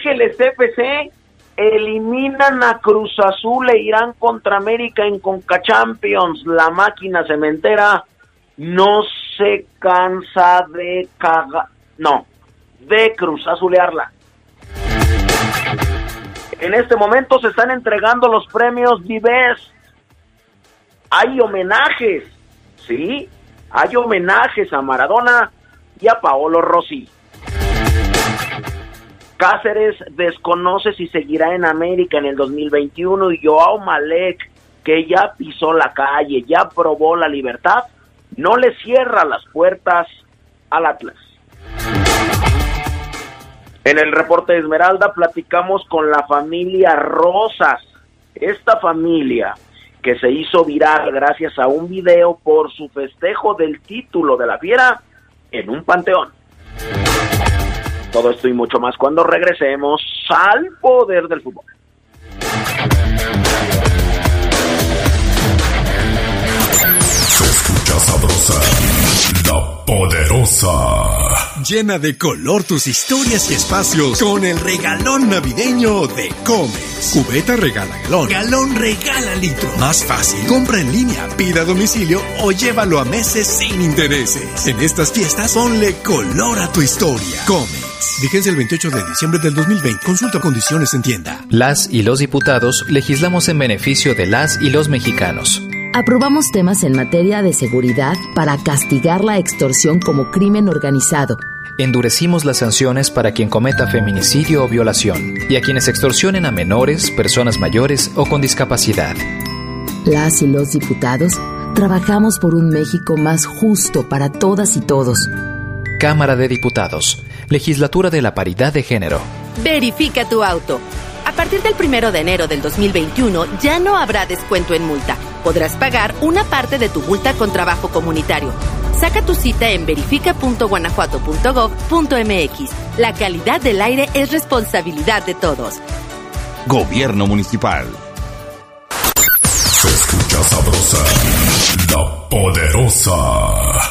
Ángeles FC eliminan a Cruz Azul e irán contra América en Conca Champions. La máquina cementera no se cansa de cagar, no, de Cruz Azulearla. En este momento se están entregando los premios Dives. Hay homenajes, ¿sí? Hay homenajes a Maradona y a Paolo Rossi. Cáceres desconoce si seguirá en América en el 2021 y Joao Malek, que ya pisó la calle, ya probó la libertad, no le cierra las puertas al Atlas. En el reporte de Esmeralda platicamos con la familia Rosas. Esta familia que se hizo viral gracias a un video por su festejo del título de la fiera en un panteón. Todo esto y mucho más cuando regresemos al poder del fútbol. Se escucha sabrosa, la poderosa. Llena de color tus historias y espacios con el regalón navideño de Comex. Cubeta regala galón. Galón regala litro. Más fácil. Compra en línea, pida a domicilio o llévalo a meses sin intereses. En estas fiestas ponle color a tu historia. Comex. Vigencia el 28 de diciembre del 2020. Consulta condiciones en tienda. Las y los diputados legislamos en beneficio de las y los mexicanos. Aprobamos temas en materia de seguridad para castigar la extorsión como crimen organizado. Endurecimos las sanciones para quien cometa feminicidio o violación y a quienes extorsionen a menores, personas mayores o con discapacidad. Las y los diputados trabajamos por un México más justo para todas y todos. Cámara de Diputados. Legislatura de la Paridad de Género. Verifica tu auto. A partir del 1 de enero del 2021 ya no habrá descuento en multa. Podrás pagar una parte de tu multa con trabajo comunitario. Saca tu cita en verifica.guanajuato.gov.mx. La calidad del aire es responsabilidad de todos. Gobierno Municipal. Se escucha sabrosa, la poderosa.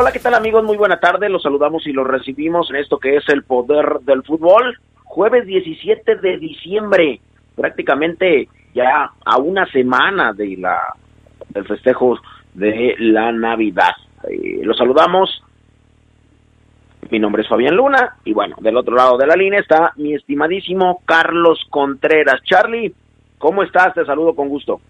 Hola, ¿qué tal amigos? Muy buena tarde. Los saludamos y los recibimos en esto que es el poder del fútbol. Jueves 17 de diciembre, prácticamente ya a una semana de la del festejo de la Navidad. Eh, los saludamos. Mi nombre es Fabián Luna y bueno, del otro lado de la línea está mi estimadísimo Carlos Contreras. Charlie, ¿cómo estás? Te saludo con gusto.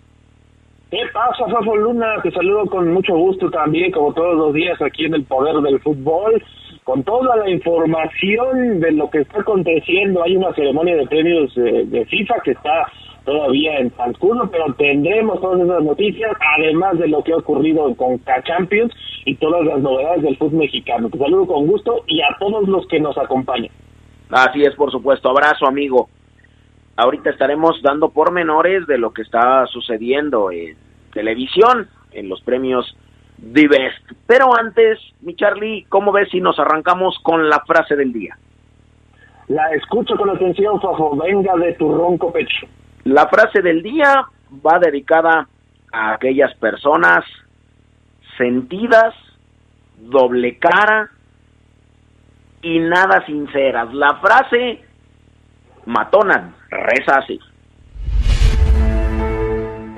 ¿Qué pasa, Fafo Luna? Te saludo con mucho gusto también, como todos los días aquí en el Poder del Fútbol, con toda la información de lo que está aconteciendo. Hay una ceremonia de premios de, FIFA que está todavía en transcurso, pero tendremos todas esas noticias, además de lo que ha ocurrido con K Champions y todas las novedades del fútbol mexicano. Te saludo con gusto y a todos los que nos acompañan. Así es, por supuesto. Abrazo, amigo ahorita estaremos dando pormenores de lo que está sucediendo en televisión, en los premios Divest. Pero antes, mi Charlie, ¿cómo ves si nos arrancamos con la frase del día? La escucho con atención, Fafo. Venga de tu ronco pecho. La frase del día va dedicada a aquellas personas sentidas, doble cara y nada sinceras. La frase matona reza así.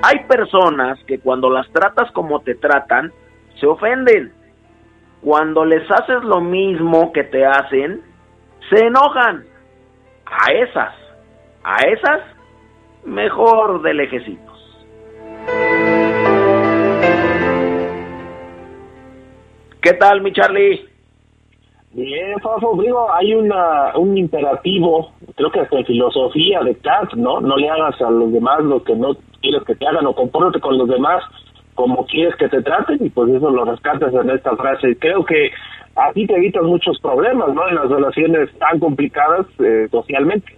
Hay personas que cuando las tratas como te tratan, se ofenden. Cuando les haces lo mismo que te hacen, se enojan. A esas, a esas, mejor de lejecitos. ¿Qué tal, mi Charlie? Bien, Fafo, digo, hay una, un imperativo, creo que hasta en filosofía de Kant, ¿no? No le hagas a los demás lo que no quieres que te hagan o compórtate con los demás como quieres que te traten y pues eso lo rescatas en esta frase. Creo que así te evitas muchos problemas, ¿no? En las relaciones tan complicadas eh, socialmente.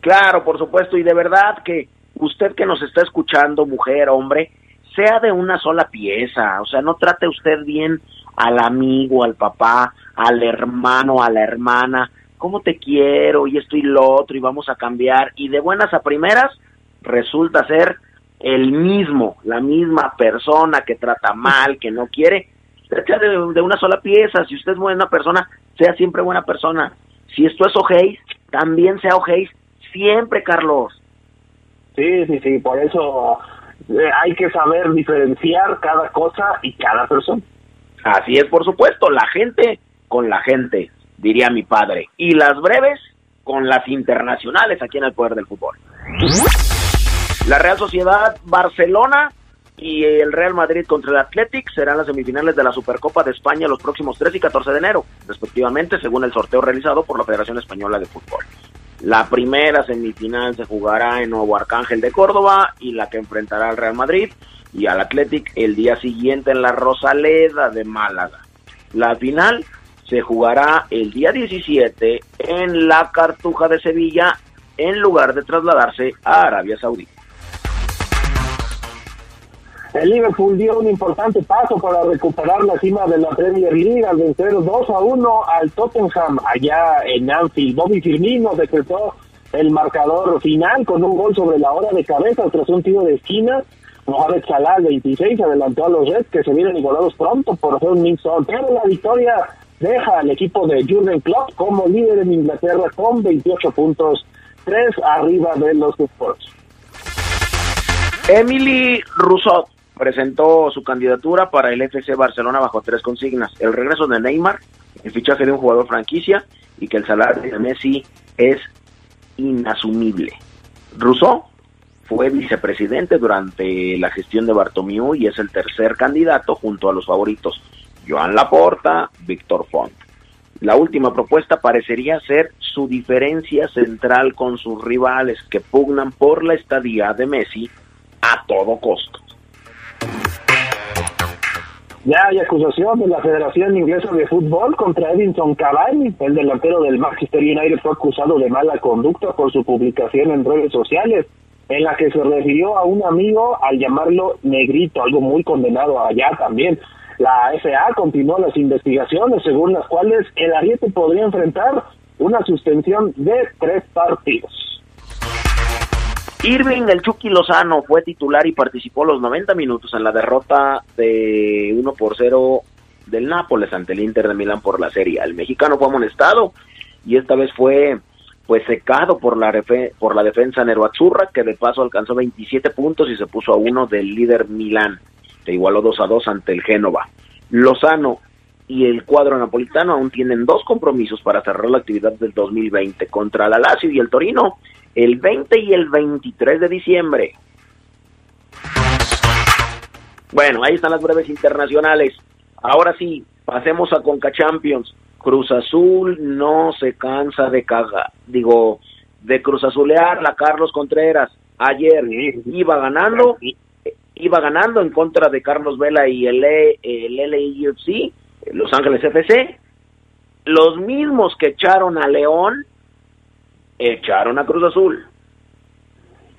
Claro, por supuesto, y de verdad que usted que nos está escuchando, mujer, hombre, sea de una sola pieza, o sea, no trate usted bien al amigo, al papá, al hermano, a la hermana, cómo te quiero y esto y lo otro y vamos a cambiar. Y de buenas a primeras resulta ser el mismo, la misma persona que trata mal, que no quiere, sea de, de una sola pieza, si usted es buena persona, sea siempre buena persona, si esto es ojéis, también sea ojéis, siempre Carlos. Sí, sí, sí, por eso eh, hay que saber diferenciar cada cosa y cada persona. Así es, por supuesto, la gente con la gente, diría mi padre, y las breves con las internacionales aquí en el poder del fútbol. La Real Sociedad Barcelona y el Real Madrid contra el Athletic serán las semifinales de la Supercopa de España los próximos 3 y 14 de enero, respectivamente, según el sorteo realizado por la Federación Española de Fútbol. La primera semifinal se jugará en Nuevo Arcángel de Córdoba y la que enfrentará al Real Madrid y al Athletic el día siguiente en la Rosaleda de Málaga. La final se jugará el día 17 en la Cartuja de Sevilla en lugar de trasladarse a Arabia Saudita. El Liverpool dio un importante paso para recuperar la cima de la Premier League al vencer 2 a 1 al Tottenham allá en Anfield. Bobby Firmino decretó el marcador final con un gol sobre la hora de cabeza tras un tiro de esquina. Mohamed Salah, 26, adelantó a los Reds que se vienen igualados pronto por hacer un mix-on. Pero la victoria deja al equipo de Jurgen Klopp como líder en Inglaterra con 28 puntos, 3 arriba de los Spurs. Emily Rousseau presentó su candidatura para el FC Barcelona bajo tres consignas. El regreso de Neymar, el fichaje de un jugador franquicia y que el salario de Messi es inasumible. Rousseau fue vicepresidente durante la gestión de Bartomeu y es el tercer candidato junto a los favoritos Joan Laporta, Víctor Font. La última propuesta parecería ser su diferencia central con sus rivales que pugnan por la estadía de Messi a todo costo. Ya hay acusación de la Federación Inglesa de Fútbol contra Edinson Cavani. El delantero del Manchester United fue acusado de mala conducta por su publicación en redes sociales, en la que se refirió a un amigo al llamarlo negrito, algo muy condenado allá también. La FA continuó las investigaciones según las cuales el ariete podría enfrentar una suspensión de tres partidos. Irving el Chucky Lozano fue titular y participó los 90 minutos en la derrota de 1 por 0 del Nápoles ante el Inter de Milán por la Serie. El mexicano fue amonestado y esta vez fue pues secado por la por la defensa Neroazzurra que de paso alcanzó 27 puntos y se puso a uno del líder Milán, que igualó 2 a 2 ante el Génova. Lozano y el cuadro napolitano aún tienen dos compromisos para cerrar la actividad del 2020 contra la Lazio y el Torino el 20 y el 23 de diciembre. Bueno, ahí están las breves internacionales. Ahora sí, pasemos a Conca Champions. Cruz Azul no se cansa de caga, digo, de Cruz Azulear la Carlos Contreras. Ayer iba ganando, iba ganando en contra de Carlos Vela y el, el LAFC, Los Ángeles FC. Los mismos que echaron a León echaron a Cruz Azul.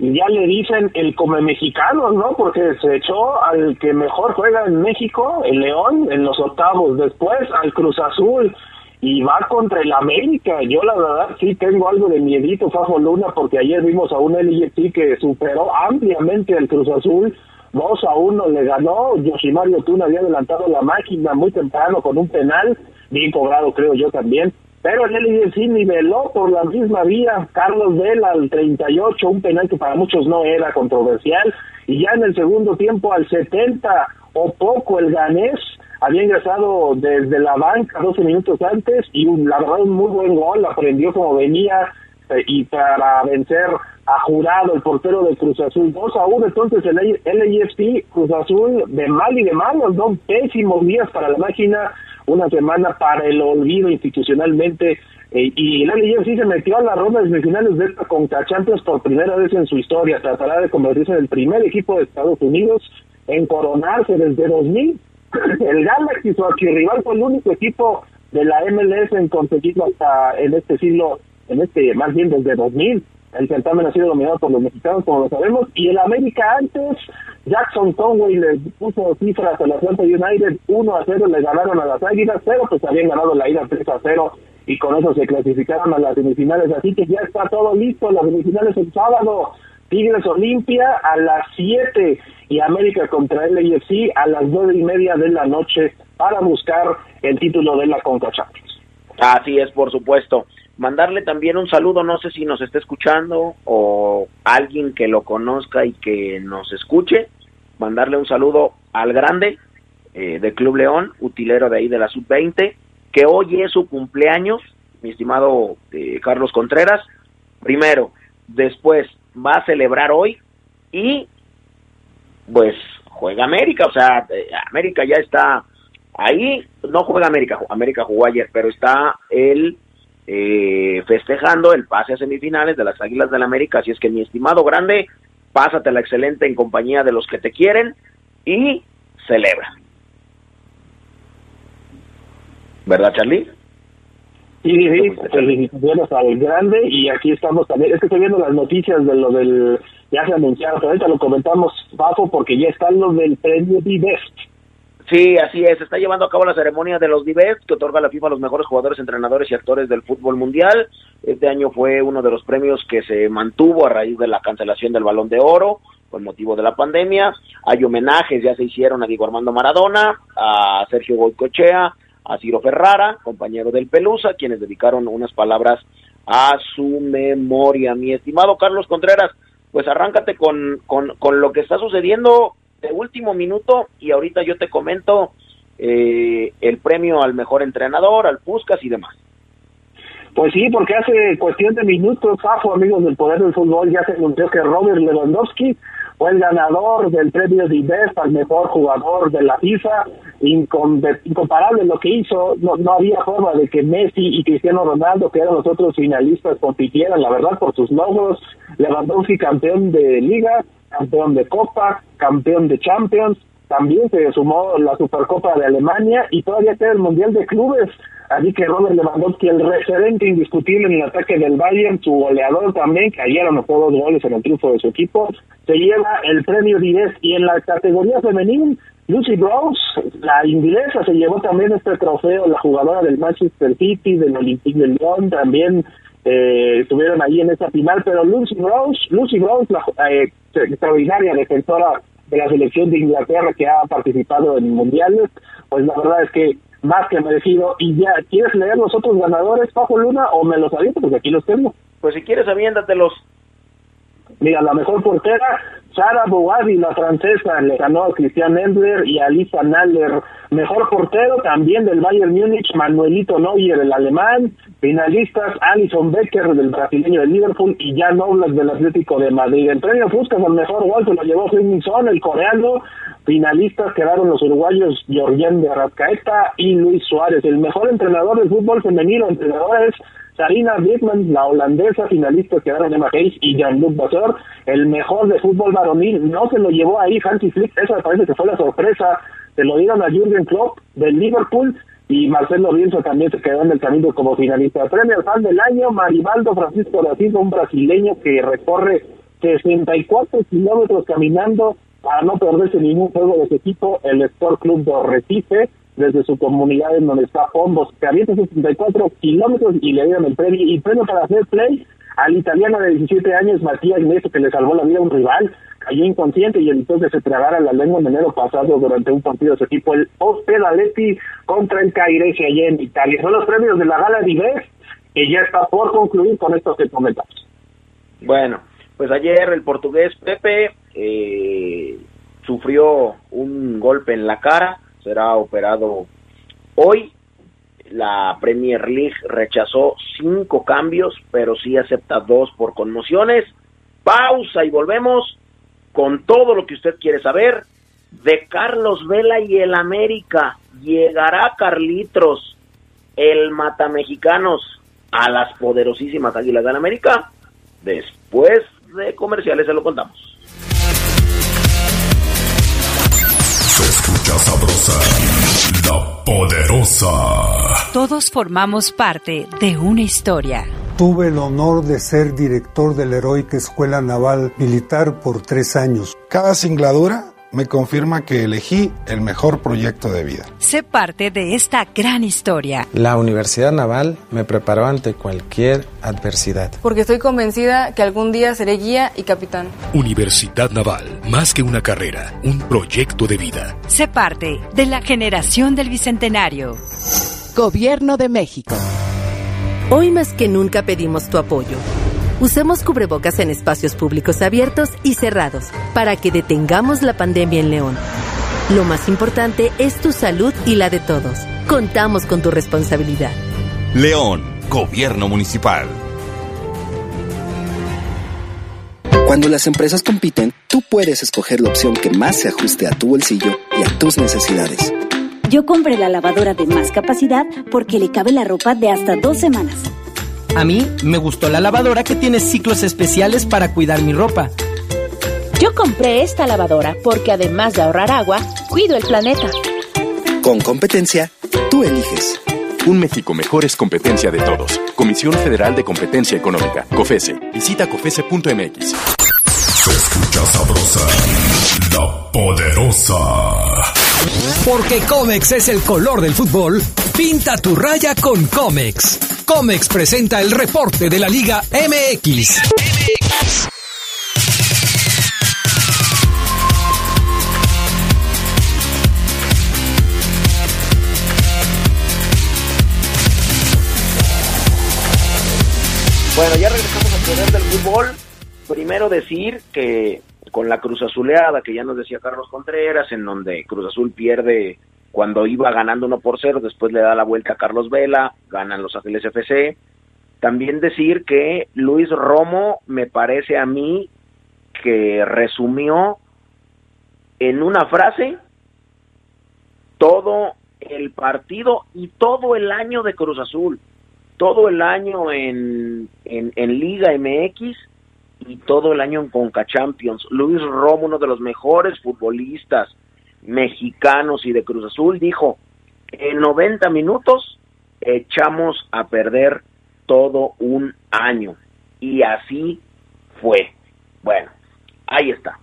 Y ya le dicen el come mexicano, ¿no? Porque se echó al que mejor juega en México, el León, en los octavos. Después al Cruz Azul y va contra el América. Yo la verdad sí tengo algo de miedito, Fajo Luna, porque ayer vimos a un LIFT que superó ampliamente al Cruz Azul. 2 a 1 le ganó, Yoshimario Tuna había adelantado la máquina muy temprano con un penal, bien cobrado creo yo también, pero el sí niveló por la misma vía. Carlos Vela al 38, un penal que para muchos no era controversial. Y ya en el segundo tiempo al 70 o poco el ganés había ingresado desde la banca 12 minutos antes y la verdad un muy buen gol, aprendió como venía eh, y para vencer a Jurado, el portero de Cruz Azul, 2 a 1, entonces el LAFC Cruz Azul de mal y de mal, dos pésimos días para la máquina una semana para el olvido institucionalmente eh, y el LAFC se metió a la ronda de semifinales de esta Conca Champions por primera vez en su historia. Tratará de convertirse en el primer equipo de Estados Unidos en coronarse desde 2000. El Galaxy, su archirrival, fue el único equipo de la MLS en conseguirlo hasta en este siglo, en este, más bien desde 2000. El certamen ha sido dominado por los mexicanos, como lo sabemos, y el América antes, Jackson Conway le puso cifras a la Atlanta United, 1 a 0 le ganaron a las Águilas, pero pues habían ganado la ida 3 a 0 y con eso se clasificaron a las semifinales, así que ya está todo listo, las semifinales el sábado, Tigres Olimpia a las 7 y América contra el AFC a las 9 y media de la noche para buscar el título de la Conca Champions. Así es, por supuesto mandarle también un saludo, no sé si nos está escuchando o alguien que lo conozca y que nos escuche, mandarle un saludo al grande eh, de Club León, utilero de ahí de la sub-20, que hoy es su cumpleaños, mi estimado eh, Carlos Contreras. Primero, después va a celebrar hoy y pues juega América, o sea, eh, América ya está ahí, no juega América, América jugó ayer, pero está el eh, festejando el pase a semifinales de las Águilas del la América. Así es que mi estimado grande, pásatela excelente en compañía de los que te quieren y celebra. ¿Verdad, Charlie? Sí, sí, felicitaciones al grande y aquí estamos también, es que estoy viendo las noticias de lo del, ya se anunciaron, ahorita lo comentamos, bajo porque ya están los del premio Best Sí, así es. Se está llevando a cabo la ceremonia de los Dives, que otorga la FIFA a los mejores jugadores, entrenadores y actores del fútbol mundial. Este año fue uno de los premios que se mantuvo a raíz de la cancelación del Balón de Oro por motivo de la pandemia. Hay homenajes, ya se hicieron a Diego Armando Maradona, a Sergio Goicochea, a Ciro Ferrara, compañero del Pelusa, quienes dedicaron unas palabras a su memoria. Mi estimado Carlos Contreras, pues arráncate con, con, con lo que está sucediendo de último minuto y ahorita yo te comento eh, el premio al mejor entrenador, al Puscas y demás. Pues sí, porque hace cuestión de minutos, Fafo, amigos del Poder del Fútbol, ya se anunció que Robert Lewandowski fue el ganador del premio de Best al mejor jugador de la FIFA, incomparable lo que hizo, no, no había forma de que Messi y Cristiano Ronaldo, que eran los otros finalistas, compitieran, la verdad, por sus logros, Lewandowski campeón de liga, campeón de Copa, campeón de Champions, también se sumó la Supercopa de Alemania y todavía queda el Mundial de Clubes. Así que Robert Lewandowski, el referente indiscutible en el ataque del Bayern, su goleador también, que ayer anotó dos goles en el triunfo de su equipo, se lleva el premio 10 y en la categoría femenil, Lucy Rose, la inglesa, se llevó también este trofeo, la jugadora del Manchester City, del Olympique de Lyon, también eh, estuvieron ahí en esa final, pero Lucy Rose, Lucy Rose, la eh, extraordinaria defensora de la selección de Inglaterra que ha participado en mundiales, pues la verdad es que más que merecido. Y ya, ¿quieres leer los otros ganadores, Pajo Luna, o me los aviento? Porque aquí los tengo. Pues si quieres, aviéndatelos. Mira, la mejor portera, Sara Bouadi, la francesa, le ganó a Cristian Endler y a Lisa Naller. Mejor portero también del Bayern Múnich, Manuelito Neuer, el alemán. Finalistas, Alison Becker, del brasileño de Liverpool, y Jan Oblak, del Atlético de Madrid. El premio Fuscas al mejor gol se lo llevó Son, el coreano. Finalistas quedaron los uruguayos Georgian de Arrascaeta y Luis Suárez. El mejor entrenador del fútbol femenino, entrenadores Sarina Bickman, la holandesa, finalista quedaron Emma Hayes y Jean-Luc Basor. El mejor de fútbol varonil no se lo llevó ahí Hansi Flick, esa me parece que fue la sorpresa. Se lo dieron a Jürgen Klopp del Liverpool y Marcelo Bielsa también se quedó en el camino como finalista. Premio al fan del año, Maribaldo Francisco Silva, un brasileño que recorre 64 kilómetros caminando para no perderse ningún juego de su equipo, el Sport Club de Recife desde su comunidad en donde está Pombos, que avienta 64 kilómetros y le dieron el premio. Y premio para hacer play al italiano de 17 años, Matías Neto, que le salvó la vida a un rival, cayó inconsciente y entonces se tragara la lengua en enero pasado durante un partido de su equipo, el Ospedaletti contra el Cairese allá en Italia. Son los premios de la Gala Dives, que ya está por concluir con esto que comentamos. Bueno, pues ayer el portugués Pepe eh, sufrió un golpe en la cara, será operado hoy. La Premier League rechazó cinco cambios, pero sí acepta dos por conmociones. Pausa y volvemos con todo lo que usted quiere saber de Carlos Vela y el América. ¿llegará Carlitos, el matamexicanos, a las poderosísimas Águilas de la América? Después de comerciales se lo contamos. Escucha sabrosa, la poderosa. Todos formamos parte de una historia. Tuve el honor de ser director de la Heroica Escuela Naval Militar por tres años. Cada singladura me confirma que elegí el mejor proyecto de vida. Sé parte de esta gran historia. La Universidad Naval me preparó ante cualquier adversidad. Porque estoy convencida que algún día seré guía y capitán. Universidad Naval, más que una carrera, un proyecto de vida. Sé parte de la generación del Bicentenario. Gobierno de México. Hoy más que nunca pedimos tu apoyo. Usemos cubrebocas en espacios públicos abiertos y cerrados para que detengamos la pandemia en León. Lo más importante es tu salud y la de todos. Contamos con tu responsabilidad. León, Gobierno Municipal. Cuando las empresas compiten, tú puedes escoger la opción que más se ajuste a tu bolsillo y a tus necesidades. Yo compré la lavadora de más capacidad porque le cabe la ropa de hasta dos semanas. A mí me gustó la lavadora que tiene ciclos especiales para cuidar mi ropa. Yo compré esta lavadora porque además de ahorrar agua, cuido el planeta. Con competencia, tú eliges. Un México mejor es competencia de todos. Comisión Federal de Competencia Económica, COFESE. Visita COFESE.mx. Se escucha sabrosa, la poderosa. Porque Comex es el color del fútbol, pinta tu raya con Comex. Comex presenta el reporte de la Liga MX. Bueno, ya regresamos al poder del fútbol. Primero decir que con la Cruz Azuleada, que ya nos decía Carlos Contreras, en donde Cruz Azul pierde cuando iba ganando 1 por 0, después le da la vuelta a Carlos Vela, ganan los Ángeles FC. También decir que Luis Romo me parece a mí que resumió en una frase todo el partido y todo el año de Cruz Azul, todo el año en, en, en Liga MX y todo el año en Conca Champions. Luis Romo, uno de los mejores futbolistas mexicanos y de Cruz Azul, dijo, en 90 minutos echamos a perder todo un año. Y así fue. Bueno, ahí está.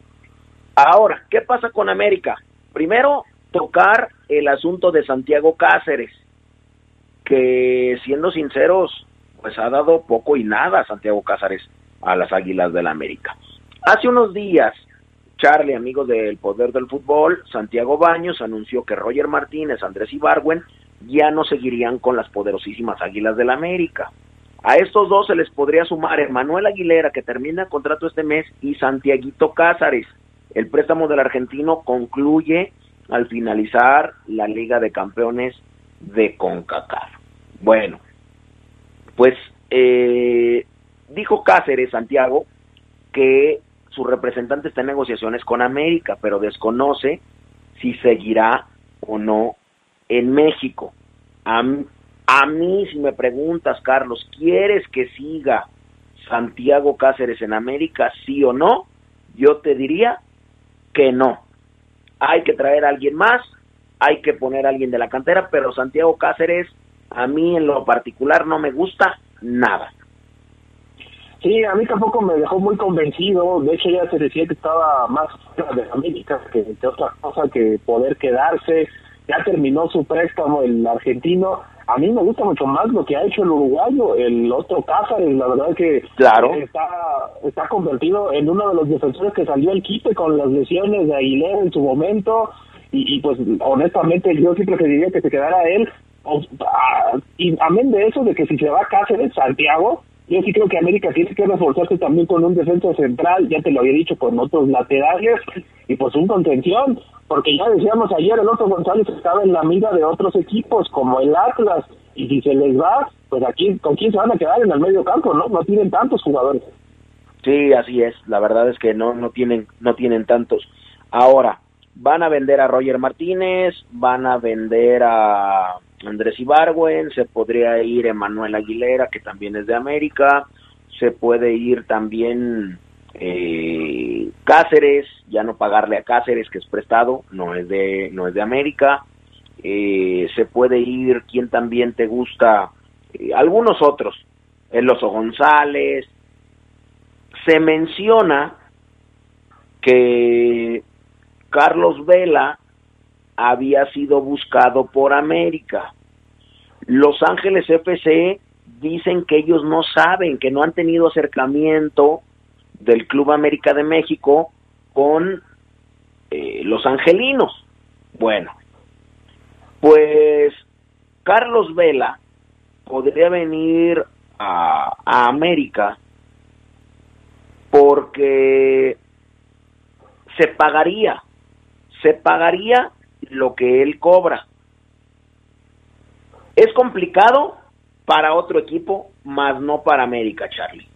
Ahora, ¿qué pasa con América? Primero, tocar el asunto de Santiago Cáceres, que siendo sinceros, pues ha dado poco y nada Santiago Cáceres a las Águilas del la América. Hace unos días, Charlie, amigo del Poder del Fútbol, Santiago Baños anunció que Roger Martínez, Andrés Ibargüen ya no seguirían con las poderosísimas Águilas del América. A estos dos se les podría sumar Emanuel Aguilera, que termina el contrato este mes, y Santiaguito Cázares. El préstamo del argentino concluye al finalizar la Liga de Campeones de CONCACAF. Bueno, pues eh, dijo Cáceres, Santiago, que su representante está en negociaciones con América, pero desconoce si seguirá o no en México. A, mí, si me preguntas, Carlos, ¿quieres que siga Santiago Cáceres en América, sí o no? Yo te diría que no. Hay que traer a alguien más, hay que poner a alguien de la cantera, pero Santiago Cáceres a mí en lo particular no me gusta nada. Sí, a mí tampoco me dejó muy convencido. De hecho, ya se decía que estaba más fuera de América que de otra cosa que poder quedarse. Ya terminó su préstamo el argentino. A mí me gusta mucho más lo que ha hecho el uruguayo, el otro Cáceres. La verdad que claro. está, está convertido en uno de los defensores que salió al quite con las lesiones de Aguilera en su momento. Y, y pues honestamente yo sí preferiría que se quedara él. O, a, y amén de eso, de que si se va Cáceres, Santiago, yo sí creo que América tiene que reforzarse también con un defensa central, ya te lo había dicho, con otros laterales y pues un contención, porque ya decíamos ayer, el otro González estaba en la mira de otros equipos como el Atlas, y si se les va, pues aquí, ¿con quién se van a quedar en el medio campo? No, no tienen tantos jugadores. Sí, así es, la verdad es que no, no tienen, no tienen tantos. Ahora, van a vender a Roger Martínez, van a vender a Andrés Ibargüen, se podría ir Emanuel Aguilera, que también es de América, se puede ir también eh, Cáceres, ya no pagarle a Cáceres, que es prestado, no es de, no es de América, eh, se puede ir, quien también te gusta, eh, algunos otros, el Oso González, se menciona que Carlos Vela había sido buscado por América. Los Ángeles FC dicen que ellos no saben, que no han tenido acercamiento del Club América de México con eh, los angelinos. Bueno, pues Carlos Vela podría venir a, a América porque se pagaría, se pagaría lo que él cobra. Es complicado para otro equipo, más no para América, Charlie.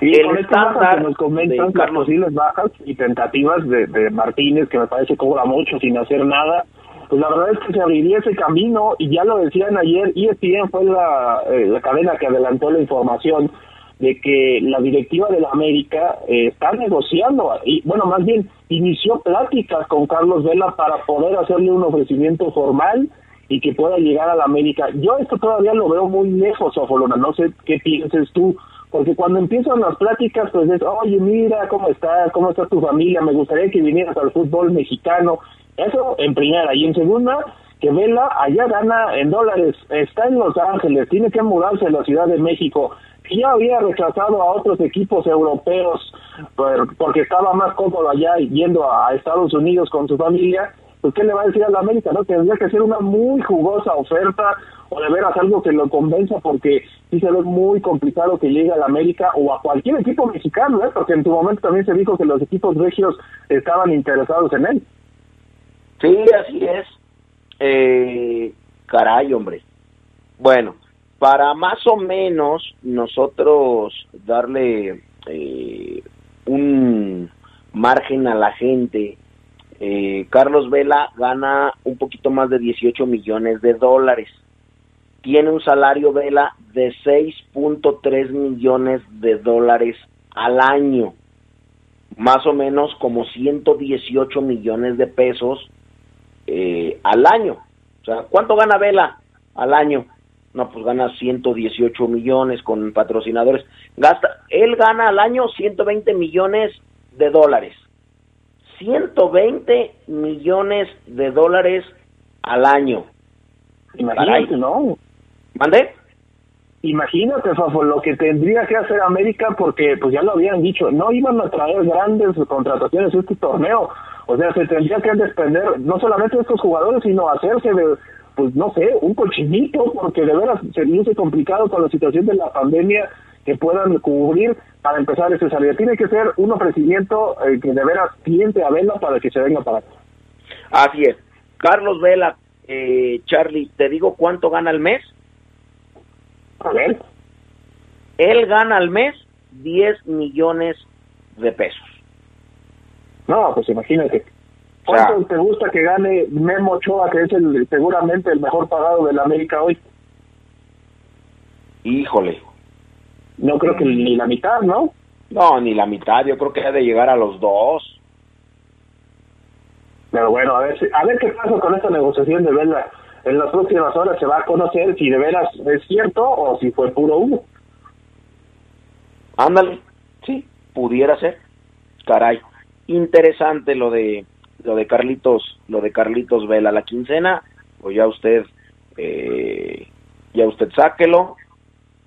Sí, el estándar que nos comentan de Carlos las bajas y tentativas de, de Martínez, que me parece cobra mucho sin hacer nada, pues la verdad es que se abriría ese camino y ya lo decían ayer, ESPN fue la, eh, la cadena que adelantó la información de que la directiva de la América eh, está negociando, y bueno, más bien inició pláticas con Carlos Vela para poder hacerle un ofrecimiento formal y que pueda llegar a la América. Yo esto todavía lo veo muy lejos, Ofolona, no sé qué pienses tú, porque cuando empiezan las pláticas, pues es, oye, mira, ¿cómo estás? ¿Cómo está tu familia? Me gustaría que vinieras al fútbol mexicano. Eso en primera. Y en segunda, que Vela allá gana en dólares, está en Los Ángeles, tiene que mudarse a la Ciudad de México ya había rechazado a otros equipos europeos porque estaba más cómodo allá yendo a Estados Unidos con su familia, pues ¿qué le va a decir a la América? no Tendría que ser una muy jugosa oferta o de veras algo que lo convenza porque sí se ve muy complicado que llegue a la América o a cualquier equipo mexicano, ¿eh? porque en tu momento también se dijo que los equipos regios estaban interesados en él. Sí, así es. Eh, caray, hombre. Bueno, para más o menos nosotros darle eh, un margen a la gente, eh, Carlos Vela gana un poquito más de 18 millones de dólares. Tiene un salario Vela de 6.3 millones de dólares al año, más o menos como 118 millones de pesos eh, al año. O sea, ¿cuánto gana Vela al año? no, pues gana 118 millones con patrocinadores. Gasta, él gana al año 120 millones de dólares. 120 millones de dólares al año. Imagínate, ¿no? ¿Mande? Imagínate, Fafo, lo que tendría que hacer América, porque pues ya lo habían dicho, no iban a traer grandes contrataciones este torneo. O sea, se tendría que desprender no solamente de estos jugadores, sino hacerse de pues no sé, un cochinito, porque de veras se luce complicado con la situación de la pandemia que puedan cubrir para empezar ese salida. Tiene que ser un ofrecimiento eh, que de veras cliente a Vela para que se venga para acá. Así es. Carlos Vela, eh, Charlie, ¿te digo cuánto gana al mes? A ver. Él gana al mes 10 millones de pesos. No, pues imagínate. ¿Cuánto te gusta que gane Memo Ochoa, que es el seguramente el mejor pagado de la América hoy? Híjole. No creo que ni la mitad, ¿no? No, ni la mitad. Yo creo que ha de llegar a los dos. Pero bueno, a ver, a ver qué pasa con esta negociación de Vela. En las próximas horas se va a conocer si de veras es cierto o si fue puro humo. Ándale, sí, pudiera ser. Caray, interesante lo de lo de Carlitos, lo de Carlitos Vela, la quincena, pues ya usted, eh, ya usted sáquelo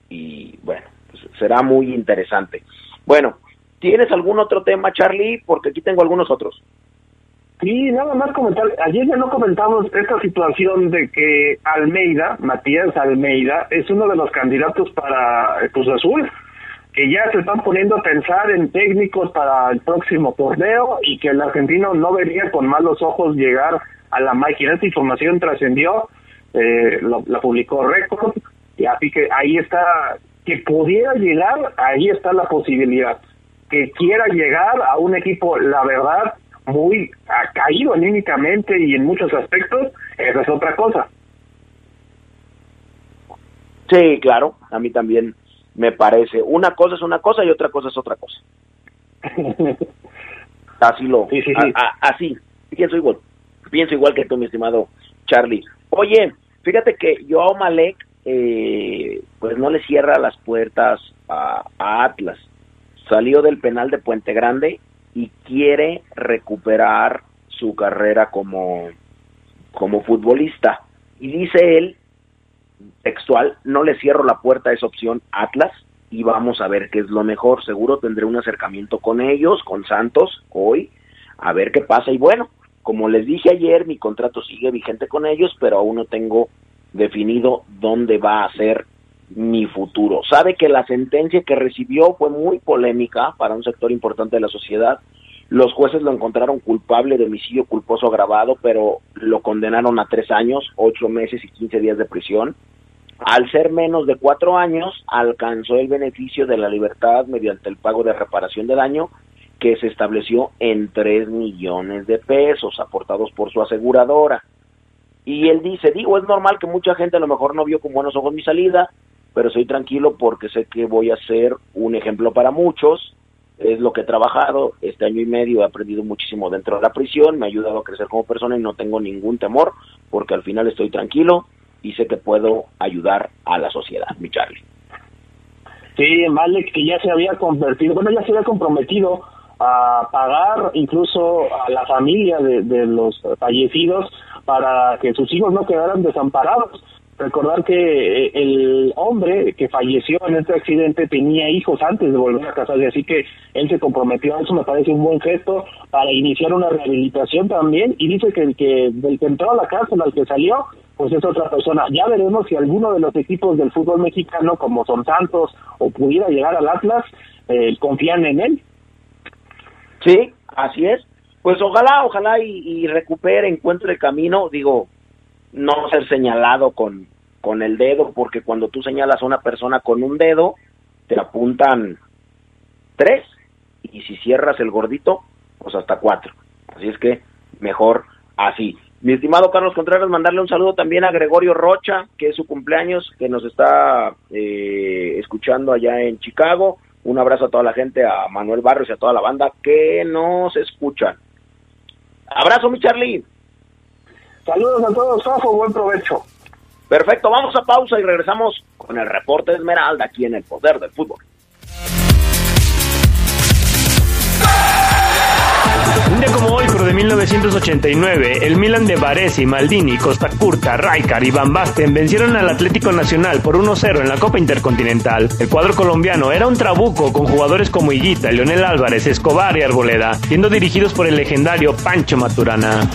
y bueno, pues será muy interesante. Bueno, ¿tienes algún otro tema, Charlie? Porque aquí tengo algunos otros. Sí, nada más comentar, ayer ya no comentamos esta situación de que Almeida, Matías Almeida, es uno de los candidatos para Cruz Azul que ya se están poniendo a pensar en técnicos para el próximo torneo y que el argentino no vería con malos ojos llegar a la máquina. Esta información trascendió, eh, la publicó Record, y así que ahí está, que pudiera llegar, ahí está la posibilidad. Que quiera llegar a un equipo, la verdad, muy ha caído anímicamente y en muchos aspectos, esa es otra cosa. Sí, claro, a mí también me parece. Una cosa es una cosa y otra cosa es otra cosa. así lo, así, pienso igual, pienso igual que tú, mi estimado Charlie. Oye, fíjate que Joao Malek, eh, pues no le cierra las puertas a, a Atlas. Salió del penal de Puente Grande y quiere recuperar su carrera como, como futbolista. Y dice él, textual, no le cierro la puerta a esa opción Atlas y vamos a ver qué es lo mejor. Seguro tendré un acercamiento con ellos, con Santos, hoy, a ver qué pasa. Y bueno, como les dije ayer, mi contrato sigue vigente con ellos, pero aún no tengo definido dónde va a ser mi futuro. Sabe que la sentencia que recibió fue muy polémica para un sector importante de la sociedad. Los jueces lo encontraron culpable de homicidio culposo agravado, pero lo condenaron a tres años, ocho meses y quince días de prisión. Al ser menos de cuatro años, alcanzó el beneficio de la libertad mediante el pago de reparación de daño que se estableció en tres millones de pesos aportados por su aseguradora. Y él dice, digo, es normal que mucha gente a lo mejor no vio con buenos ojos mi salida, pero soy tranquilo porque sé que voy a ser un ejemplo para muchos. Es lo que he trabajado, este año y medio he aprendido muchísimo dentro de la prisión, me ha ayudado a crecer como persona y no tengo ningún temor porque al final estoy tranquilo y sé que puedo ayudar a la sociedad, mi Charlie. Sí, Malek que ya se había convertido, bueno, ya se había comprometido a pagar incluso a la familia de, de los fallecidos para que sus hijos no quedaran desamparados. Recordar que eh, el hombre que falleció en este accidente tenía hijos antes de volver a casarse, así que él se comprometió a eso, me parece un buen gesto para iniciar una rehabilitación también, y dice que el que del que entró a la cárcel al que salió, pues es otra persona. Ya veremos si alguno de los equipos del fútbol mexicano, como son Santos o pudiera llegar al Atlas, eh, confían en él. Sí, así es. Pues ojalá, ojalá y, y recupere, encuentre el camino, digo, no ser señalado con, con el dedo, porque cuando tú señalas a una persona con un dedo, te apuntan tres, y si cierras el gordito, pues hasta cuatro. Así es que mejor así. Mi estimado Carlos Contreras, mandarle un saludo también a Gregorio Rocha, que es su cumpleaños, que nos está eh, escuchando allá en Chicago. Un abrazo a toda la gente, a Manuel Barrios y a toda la banda que nos escuchan. Abrazo, mi Charlie. Saludos a todos, Fafo, buen provecho. Perfecto, vamos a pausa y regresamos con el reporte de Esmeralda aquí en el Poder del Fútbol. Un día como hoy, pero de 1989, el Milan de Varese, Maldini, Costa Curta, Raikar y Van Basten vencieron al Atlético Nacional por 1-0 en la Copa Intercontinental. El cuadro colombiano era un trabuco con jugadores como Higuita, Leonel Álvarez, Escobar y Arboleda, siendo dirigidos por el legendario Pancho Maturana.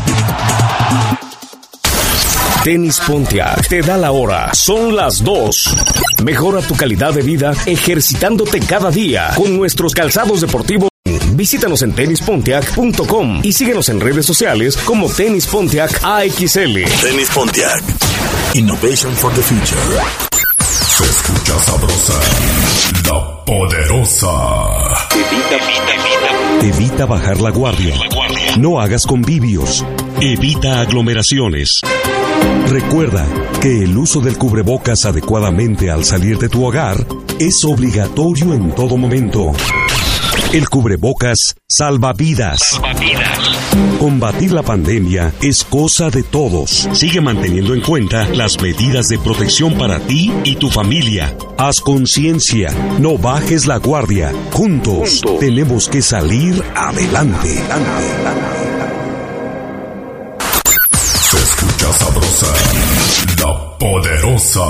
Tenis Pontiac te da la hora. Son las 2. Mejora tu calidad de vida ejercitándote cada día con nuestros calzados deportivos. Visítanos en tenispontiac.com y síguenos en redes sociales como Tenis Pontiac AXL. Tenis Pontiac. Innovation for the future. Se escucha sabrosa, la poderosa. Evita, evita, evita. Evita bajar la guardia. No hagas convivios. Evita aglomeraciones. Recuerda que el uso del cubrebocas adecuadamente al salir de tu hogar es obligatorio en todo momento. El cubrebocas salva vidas. Combatir la pandemia es cosa de todos. Sigue manteniendo en cuenta las medidas de protección para ti y tu familia. Haz conciencia, no bajes la guardia. Juntos, tenemos que salir adelante. Se escucha sabrosa, la poderosa.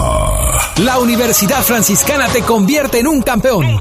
La Universidad Franciscana te convierte en un campeón.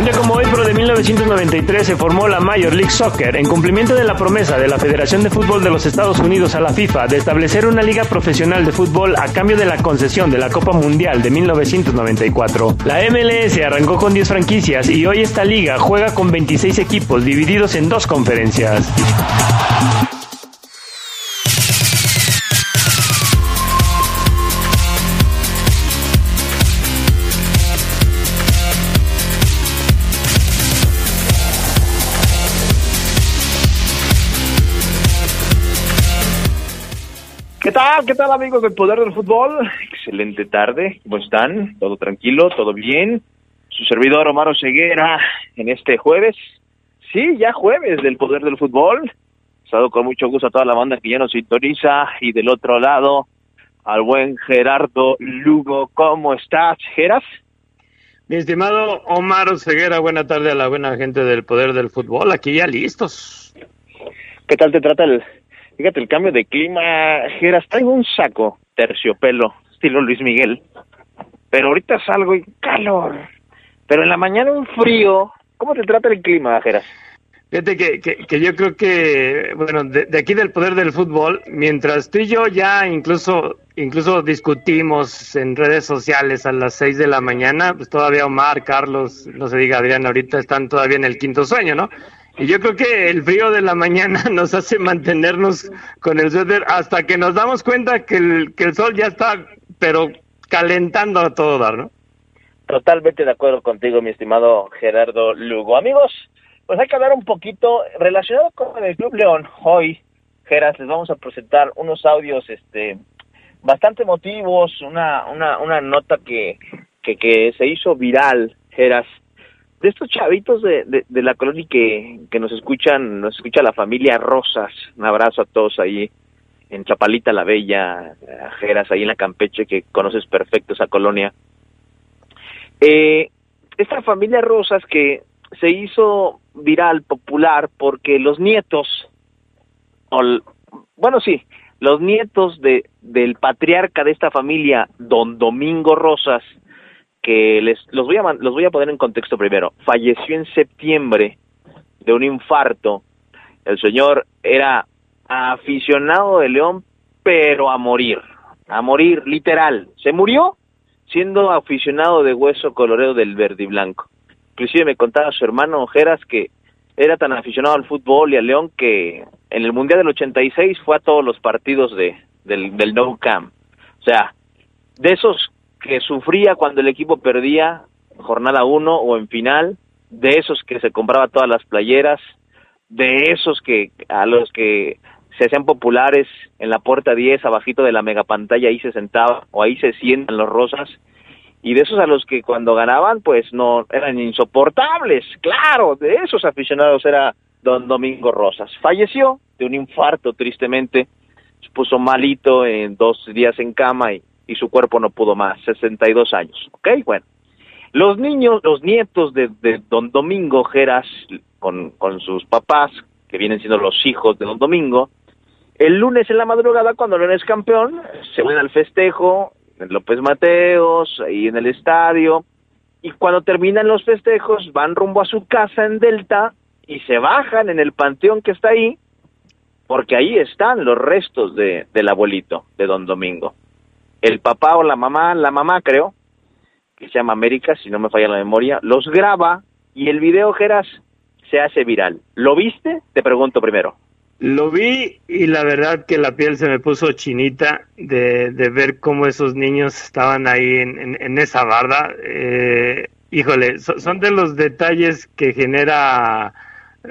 Un día como hoy, pero de 1993, se formó la Major League Soccer en cumplimiento de la promesa de la Federación de Fútbol de los Estados Unidos a la FIFA de establecer una liga profesional de fútbol a cambio de la concesión de la Copa Mundial de 1994. La MLS arrancó con 10 franquicias y hoy esta liga juega con 26 equipos divididos en dos conferencias. Tal? ¿Qué tal amigos del Poder del Fútbol? Excelente tarde, ¿cómo están? ¿Todo tranquilo? ¿Todo bien? Su servidor Omar Ceguera en este jueves. Sí, ya jueves del Poder del Fútbol. Saludo con mucho gusto a toda la banda que ya nos sintoniza y del otro lado al buen Gerardo Lugo. ¿Cómo estás, Geras? Mi estimado Omar Ceguera, buena tarde a la buena gente del Poder del Fútbol. Aquí ya listos. ¿Qué tal te trata el Fíjate el cambio de clima, Geras, traigo un saco terciopelo, estilo Luis Miguel, pero ahorita salgo y calor, pero en la mañana un frío. ¿Cómo te trata el clima, Geras? Fíjate que, que, yo creo que, bueno, de, aquí del poder del fútbol, mientras tú y yo ya incluso incluso discutimos en redes sociales a las seis de la mañana, pues todavía Omar, Carlos, no se diga Adrián, ahorita están todavía en el quinto sueño, ¿no? Y yo creo que el frío de la mañana nos hace mantenernos con el suéter hasta que nos damos cuenta que el, que el sol ya está, pero calentando a todo dar, ¿no? Totalmente de acuerdo contigo, mi estimado Gerardo Lugo. Amigos, pues hay que hablar un poquito relacionado con el Club León. Hoy, Geras, les vamos a presentar unos audios este, bastante emotivos, una, una, una nota que, que, que se hizo viral, Geras, de estos chavitos de, de, la colonia que, que nos escuchan, nos escucha la familia Rosas. Un abrazo a todos ahí en Chapalita la Bella, Jeras, ahí en la Campeche, que conoces perfecto esa colonia. Eh, esta familia Rosas que se hizo viral, popular, porque los nietos, bueno, sí, los nietos de, del patriarca de esta familia, don Domingo Rosas, que les los voy a los voy a poner en contexto primero. Falleció en septiembre de un infarto. El señor era aficionado de León, pero a morir, a morir literal. Se murió siendo aficionado de hueso colorado del verde y blanco. Inclusive me contaba su hermano Ojeras que era tan aficionado al fútbol y al León que en el Mundial del 86 fue a todos los partidos de, del, del No Camp. O sea, de esos que sufría cuando el equipo perdía jornada 1 o en final, de esos que se compraba todas las playeras, de esos que a los que se hacían populares en la puerta 10 abajito de la megapantalla ahí se sentaba o ahí se sientan los rosas y de esos a los que cuando ganaban pues no eran insoportables, claro, de esos aficionados era don Domingo Rosas. Falleció de un infarto tristemente, se puso malito en dos días en cama y y su cuerpo no pudo más, 62 años, ¿ok? Bueno, los niños, los nietos de, don Domingo Geras, con, con sus papás, que vienen siendo los hijos de don Domingo, el lunes en la madrugada, cuando no es campeón, se van al festejo en López Mateos, ahí en el estadio, y cuando terminan los festejos van rumbo a su casa en Delta y se bajan en el panteón que está ahí, porque ahí están los restos de, del abuelito, de don Domingo el papá o la mamá, la mamá creo, que se llama América, si no me falla la memoria, los graba y el video, Geras, se hace viral. ¿Lo viste? Te pregunto primero. Lo vi y la verdad que la piel se me puso chinita de, de ver cómo esos niños estaban ahí en, en, esa barda. Eh, híjole, son de los detalles que genera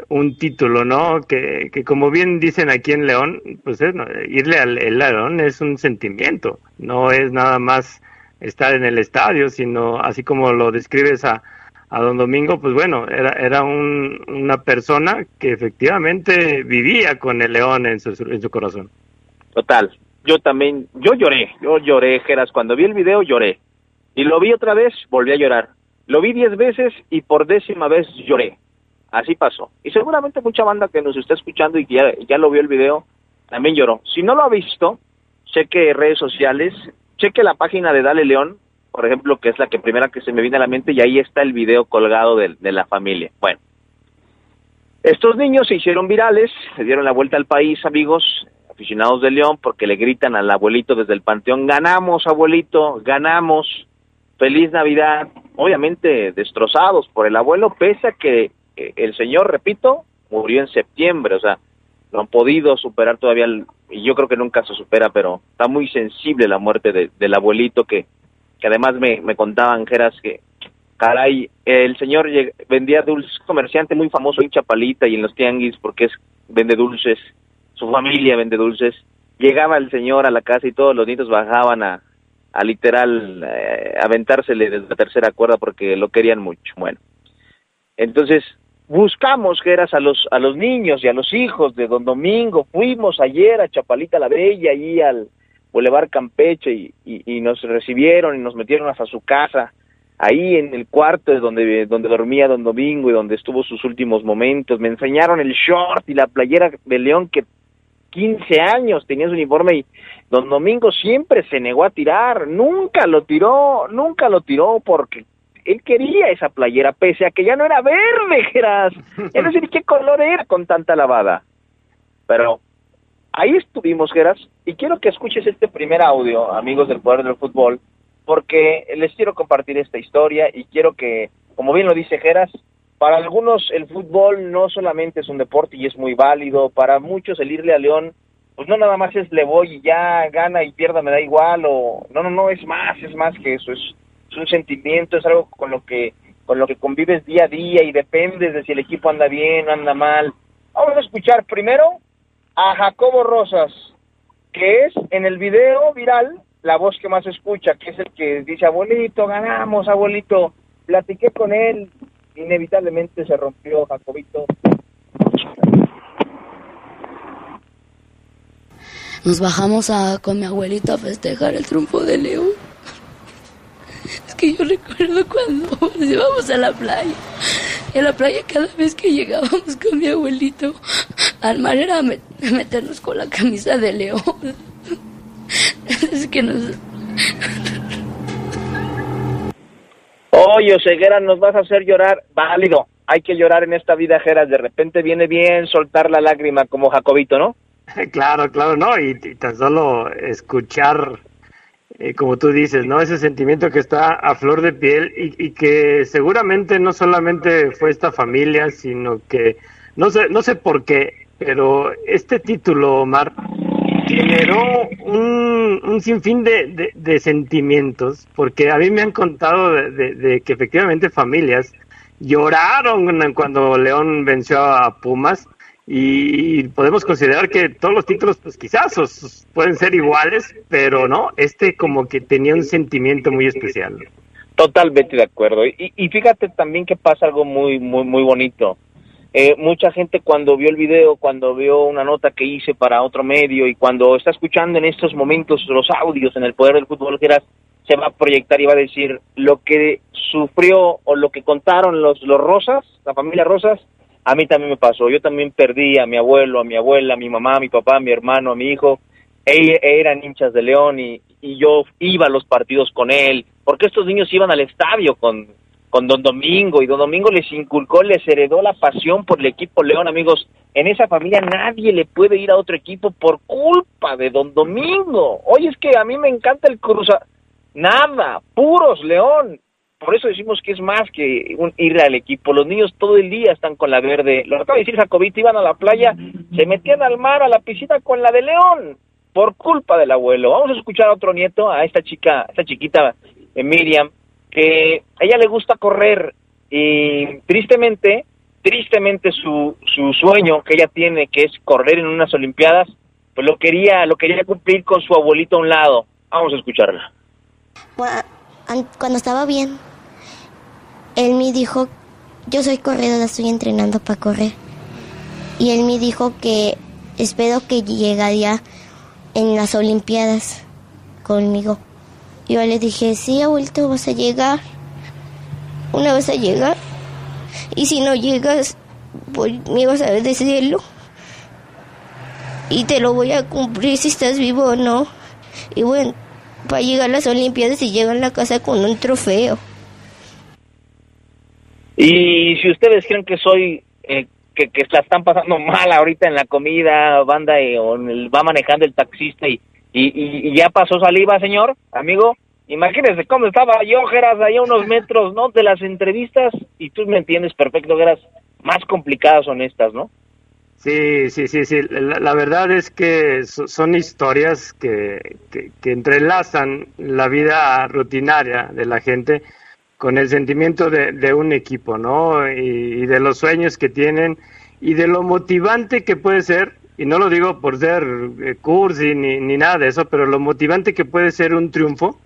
un título, ¿no? Que, que como bien dicen aquí en León, pues es, irle al León es un sentimiento, no es nada más estar en el estadio, sino así como lo describes a, a don Domingo, pues bueno, era, era un, una persona que efectivamente vivía con el León en su, en su corazón. Total, yo también, yo lloré, yo lloré, Geras, cuando vi el video lloré. Y lo vi otra vez, volví a llorar. Lo vi diez veces y por décima vez lloré Así pasó. Y seguramente mucha banda que nos está escuchando y que ya, lo vio el video, también lloró. Si no lo ha visto, cheque redes sociales, cheque la página de Dale León, por ejemplo, que es la que primera que se me viene a la mente, y ahí está el video colgado de, de la familia. Bueno, estos niños se hicieron virales, se dieron la vuelta al país, amigos, aficionados de León, porque le gritan al abuelito desde el panteón, ganamos, abuelito, ganamos, feliz Navidad, obviamente destrozados por el abuelo, pese a que el señor, repito, murió en septiembre, o sea, no han podido superar todavía, y yo creo que nunca se supera, pero está muy sensible la muerte de- del abuelito que, que además me, me contaban, Geras, que caray, el señor vendía dulces, comerciante muy famoso en Chapalita y en los tianguis porque es vende dulces, su familia vende dulces. Llegaba el señor a la casa y todos los nietos bajaban a, a literal eh, aventársele desde la tercera cuerda porque lo querían mucho. Bueno, entonces buscamos Geras a los a los niños y a los hijos de Don Domingo. Fuimos ayer a Chapalita la Bella y al Boulevard Campeche y, nos recibieron y nos metieron hasta su casa ahí en el cuarto donde, donde dormía Don Domingo y donde estuvo sus últimos momentos. Me enseñaron el short y la playera de León que 15 años tenía su uniforme y Don Domingo siempre se negó a tirar, nunca lo tiró, nunca lo tiró porque él quería esa playera, pese a que ya no era verde, Geras. Es decir, ¿qué color era con tanta lavada? Pero ahí estuvimos, Geras, y quiero que escuches este primer audio, amigos del Poder del Fútbol, porque les quiero compartir esta historia y quiero que, como bien lo dice Geras, para algunos el fútbol no solamente es un deporte y es muy válido, para muchos el irle a León, pues no nada más es le voy y ya gana y pierda me da igual, o no, no, no, es más, es más que eso, es, es un sentimiento, es algo con lo que con lo que convives día a día y dependes de si el equipo anda bien o anda mal. Vamos a escuchar primero a Jacobo Rosas, que es en el video viral la voz que más escucha, que es el que dice, abuelito, ganamos, abuelito. Platiqué con él, inevitablemente se rompió Jacobito. Nos bajamos a, con mi abuelito a festejar el triunfo de León. Es que yo recuerdo cuando nos íbamos a la playa. Y a la playa cada vez que llegábamos con mi abuelito, al mar era met- meternos con la camisa de León. Es que nos... Oye, Ceguera, nos vas a hacer llorar. Válido, hay que llorar en esta vida, Geras. De repente viene bien soltar la lágrima como Jacobito, ¿no? Claro, claro, no, y, y tan solo escuchar, eh, como tú dices, ¿no? Ese sentimiento que está a flor de piel y, que seguramente no solamente fue esta familia, sino que, no sé, no sé por qué, pero este título, Omar, generó un, un sinfín de, de, de sentimientos, porque a mí me han contado de que efectivamente familias lloraron cuando León venció a Pumas y podemos considerar que todos los títulos pues quizás pueden ser iguales, pero no, este como que tenía un sentimiento muy especial. Totalmente de acuerdo. Y, y fíjate también que pasa algo muy, muy, muy bonito. Eh, mucha gente cuando vio el video, cuando vio una nota que hice para otro medio y cuando está escuchando en estos momentos los audios en el poder del fútbol, Geras, se va a proyectar y va a decir lo que sufrió o lo que contaron los, los Rosas, la familia Rosas, a mí también me pasó. Yo también perdí a mi abuelo, a mi abuela, a mi mamá, a mi papá, a mi hermano, a mi hijo. E- eran hinchas de León y, y yo iba a los partidos con él, porque estos niños iban al estadio con, con Don Domingo y Don Domingo les inculcó, les heredó la pasión por el equipo León, amigos. En esa familia nadie le puede ir a otro equipo por culpa de Don Domingo. Oye, es que a mí me encanta el Cruz. Nada, puros León. Por eso decimos que es más que un, ir al equipo. Los niños todo el día están con la verde. Lo acaba de decir Jacobito, iban a la playa, se metían al mar, a la piscina con la de León, por culpa del abuelo. Vamos a escuchar a otro nieto, a esta chica, esta chiquita, eh, Miriam, que a ella le gusta correr y tristemente, tristemente su, su sueño que ella tiene, que es correr en unas olimpiadas, pues lo quería, lo quería cumplir con su abuelito a un lado. Vamos a escucharla. Cua- an- Cuando estaba bien, él me dijo, yo soy corredora, estoy entrenando para correr. Y él me dijo que espero que llegaría en las Olimpiadas conmigo. Yo le dije, sí, abuelito, vas a llegar. Una vez a llegar. Y si no llegas, pues me vas a decirlo. Y te lo voy a cumplir si estás vivo o no. Y bueno, para llegar a las Olimpiadas y llegar a la casa con un trofeo. Y si ustedes creen que soy, eh, que, que la están pasando mal ahorita en la comida, banda, eh, o el- va manejando el taxista y, y, ya pasó saliva, señor, amigo, imagínese cómo estaba yo, Geras, ahí a unos metros, ¿no? De las entrevistas, y tú me entiendes perfecto, Geras, más complicadas son estas, ¿no? Sí, sí, sí, sí. La, la verdad es que so- son historias que, que, que entrelazan la vida rutinaria de la gente con el sentimiento de, un equipo, ¿no? Y, de los sueños que tienen y de lo motivante que puede ser, y no lo digo por ser eh, cursi ni, ni nada de eso, pero lo motivante que puede ser un triunfo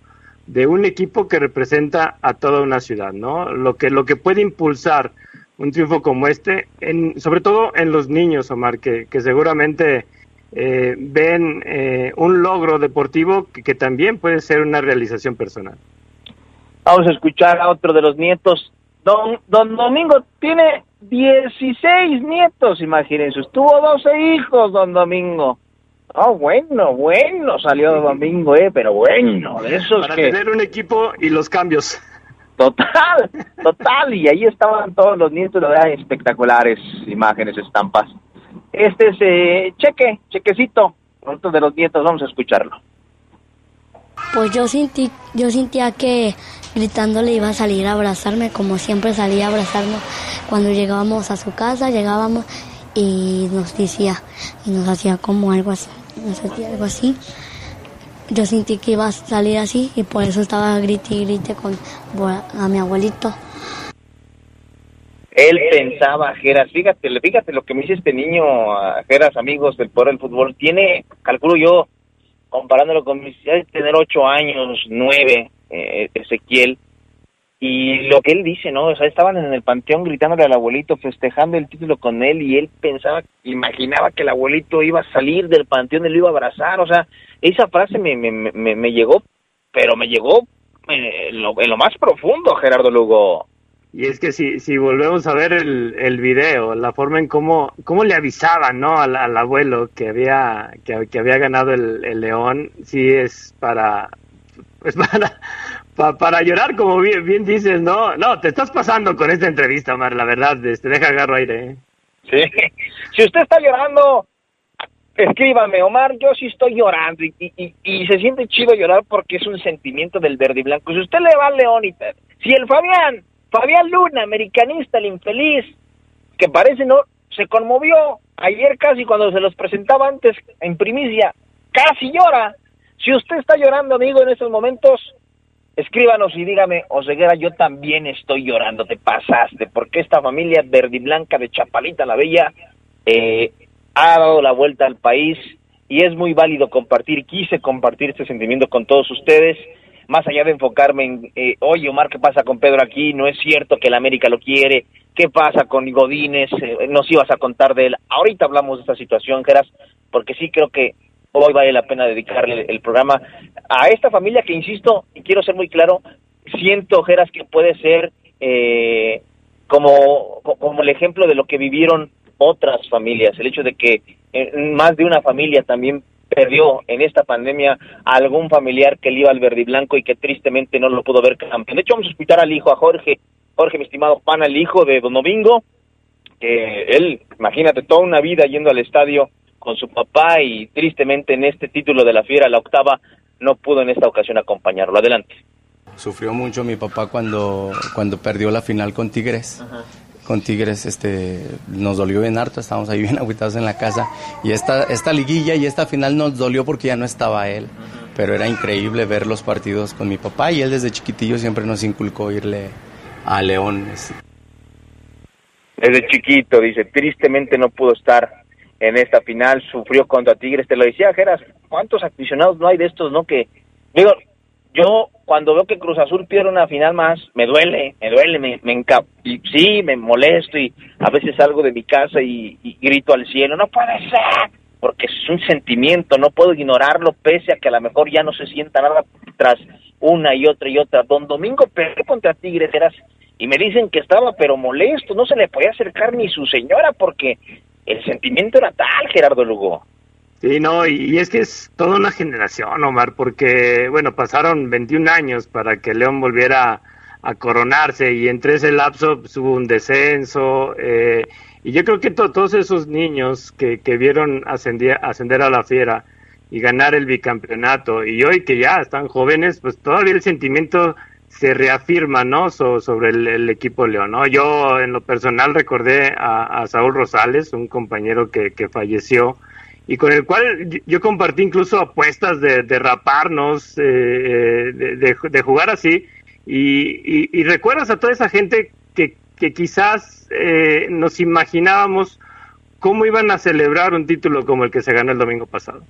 de un equipo que representa a toda una ciudad, ¿no? Lo que, lo que puede impulsar un triunfo como este, en, sobre todo en los niños, Omar, que, que seguramente eh, ven eh, un logro deportivo que también puede ser una realización personal. Vamos a escuchar a otro de los nietos. Don, don Domingo tiene 16 nietos, imagínense. Tuvo 12 hijos, don Domingo. Oh, bueno, bueno, salió Domingo, eh, pero bueno, de esos Para que... tener un equipo y los cambios. Total, total, y ahí estaban todos los nietos, la verdad, espectaculares imágenes, estampas. Este es eh, Cheque, Chequecito, otro de los nietos, vamos a escucharlo. Pues yo sentí, yo sentía que gritándole iba a salir a abrazarme, como siempre salía a abrazarnos cuando llegábamos a su casa, llegábamos y nos decía, y nos hacía como algo así, nos hacía algo así. Yo sentí que iba a salir así y por eso estaba grite y grite con a mi abuelito. Él pensaba, Geras, fíjate, fíjate lo que me dice este niño, ah, Geras, amigos del poder del fútbol, tiene, calculo yo, comparándolo con mis, debe tener ocho años, nueve, eh, Ezequiel, y lo que él dice, ¿no? O sea, estaban en el panteón gritándole al abuelito, festejando el título con él, y él pensaba, imaginaba que el abuelito iba a salir del panteón y lo iba a abrazar, o sea, esa frase me, me, me, me llegó, pero me llegó eh, en lo, en lo más profundo, Gerardo Lugo. Y es que si, si volvemos a ver el, el video, la forma en cómo, cómo le avisaban ¿no? al, abuelo que había, que, había ganado el, el león, sí es para, pues para, pa- para llorar, como bien, dices, ¿no? No, te estás pasando con esta entrevista, Omar, la verdad, este, deja agarro aire. ¿eh? Sí. Si usted está llorando, escríbame, Omar, yo sí estoy llorando y, y, y se siente chido llorar porque es un sentimiento del verde y blanco. Si usted le va al León y te- si el Fabián, Fabián Luna, americanista, el infeliz, que parece no, se conmovió ayer casi cuando se los presentaba antes en primicia, casi llora. Si usted está llorando, amigo, en estos momentos, escríbanos y dígame, Oseguera, yo también estoy llorando, te pasaste, porque esta familia verde y blanca de Chapalita la Bella eh, ha dado la vuelta al país y es muy válido compartir, quise compartir este sentimiento con todos ustedes, más allá de enfocarme en, eh, oye Omar, ¿qué pasa con Pedro aquí? No es cierto que el América lo quiere, ¿qué pasa con Godínez? Eh, nos ibas a contar de él. Ahorita hablamos de esta situación, Geras, porque sí creo que hoy vale la pena dedicarle el programa a esta familia que, insisto, y quiero ser muy claro, siento, Geras, que puede ser eh, como, co- como el ejemplo de lo que vivieron otras familias, el hecho de que eh, más de una familia también perdió en esta pandemia a algún familiar que le iba al verde y blanco y que tristemente no lo pudo ver campeón. De hecho, vamos a escuchar al hijo, a Jorge, Jorge, mi estimado pana, el hijo de Don Domingo, que él, imagínate, toda una vida yendo al estadio con su papá y tristemente en este título de la Fiera, la octava, no pudo en esta ocasión acompañarlo. Adelante. Sufrió mucho mi papá cuando, cuando perdió la final con Tigres. Con Tigres este, nos dolió bien harto, estábamos ahí bien agüitados en la casa. Y esta, esta liguilla y esta final nos dolió porque ya no estaba él. Pero era increíble ver los partidos con mi papá y él desde chiquitillo siempre nos inculcó irle a León. Es- Desde chiquito, dice, tristemente no pudo estar en esta final, sufrió contra Tigres, te lo decía, Geras, ¿cuántos aficionados no hay de estos, no? Que, digo, yo cuando veo que Cruz Azul pierde una final más, me duele, me duele, me, me y sí, me molesto y a veces salgo de mi casa y, y grito al cielo, no puede ser, porque es un sentimiento, no puedo ignorarlo, pese a que a lo mejor ya no se sienta nada tras una y otra y otra. Don Domingo perdió contra Tigres, y me dicen que estaba pero molesto, no se le podía acercar ni su señora porque el sentimiento era tal, Gerardo Lugo. Sí, no, y, es que es toda una generación, Omar, porque, bueno, pasaron 21 años para que León volviera a coronarse y entre ese lapso pues, hubo un descenso. Eh, y yo creo que todos esos niños que, que vieron ascender, a la fiera y ganar el bicampeonato y hoy que ya están jóvenes, pues todavía el sentimiento se reafirma, ¿no? sobre el, equipo León, ¿no? Yo en lo personal recordé a, Saúl Rosales, un compañero que, que falleció y con el cual yo compartí incluso apuestas de, raparnos, eh, eh, de, jugar así, y, recuerdas a toda esa gente que, que quizás eh, nos imaginábamos cómo iban a celebrar un título como el que se ganó el domingo pasado.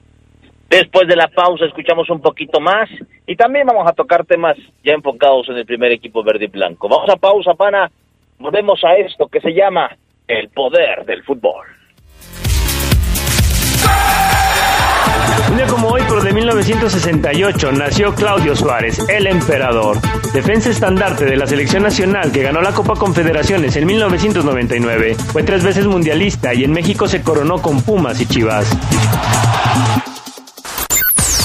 Después de la pausa escuchamos un poquito más y también vamos a tocar temas ya enfocados en el primer equipo verde y blanco. Vamos a pausa, pana. Volvemos a esto que se llama el poder del fútbol. Un día como hoy, pero de 1968, nació Claudio Suárez, el emperador, defensa estandarte de la selección nacional que ganó la Copa Confederaciones en 1999. Fue tres veces mundialista y en México se coronó con Pumas y Chivas.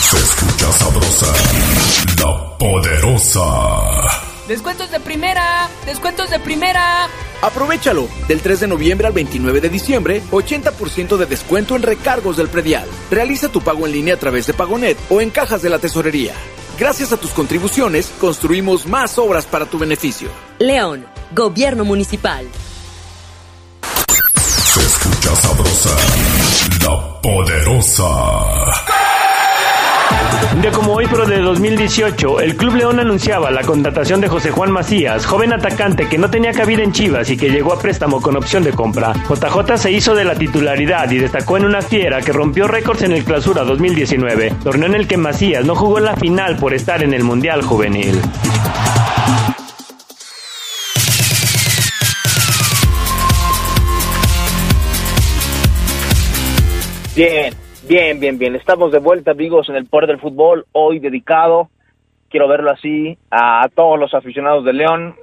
Se escucha sabrosa, la poderosa. Descuentos de primera, descuentos de primera. Aprovechalo. Del 3 de noviembre al 29 de diciembre, 80% de descuento en recargos del predial. Realiza tu pago en línea a través de Pagonet o en cajas de la tesorería. Gracias a tus contribuciones, construimos más obras para tu beneficio. León, Gobierno Municipal. Se escucha sabrosa, la poderosa. Un día como hoy, pero de 2018, el Club León anunciaba la contratación de José Juan Macías, joven atacante que no tenía cabida en Chivas y que llegó a préstamo con opción de compra. JJ se hizo de la titularidad y destacó en una fiera que rompió récords en el Clausura 2019, torneo en el que Macías no jugó la final por estar en el Mundial Juvenil. Bien, Bien, bien, bien. Estamos de vuelta, amigos, en el Poder del Fútbol, hoy dedicado, quiero verlo así, a todos los aficionados de León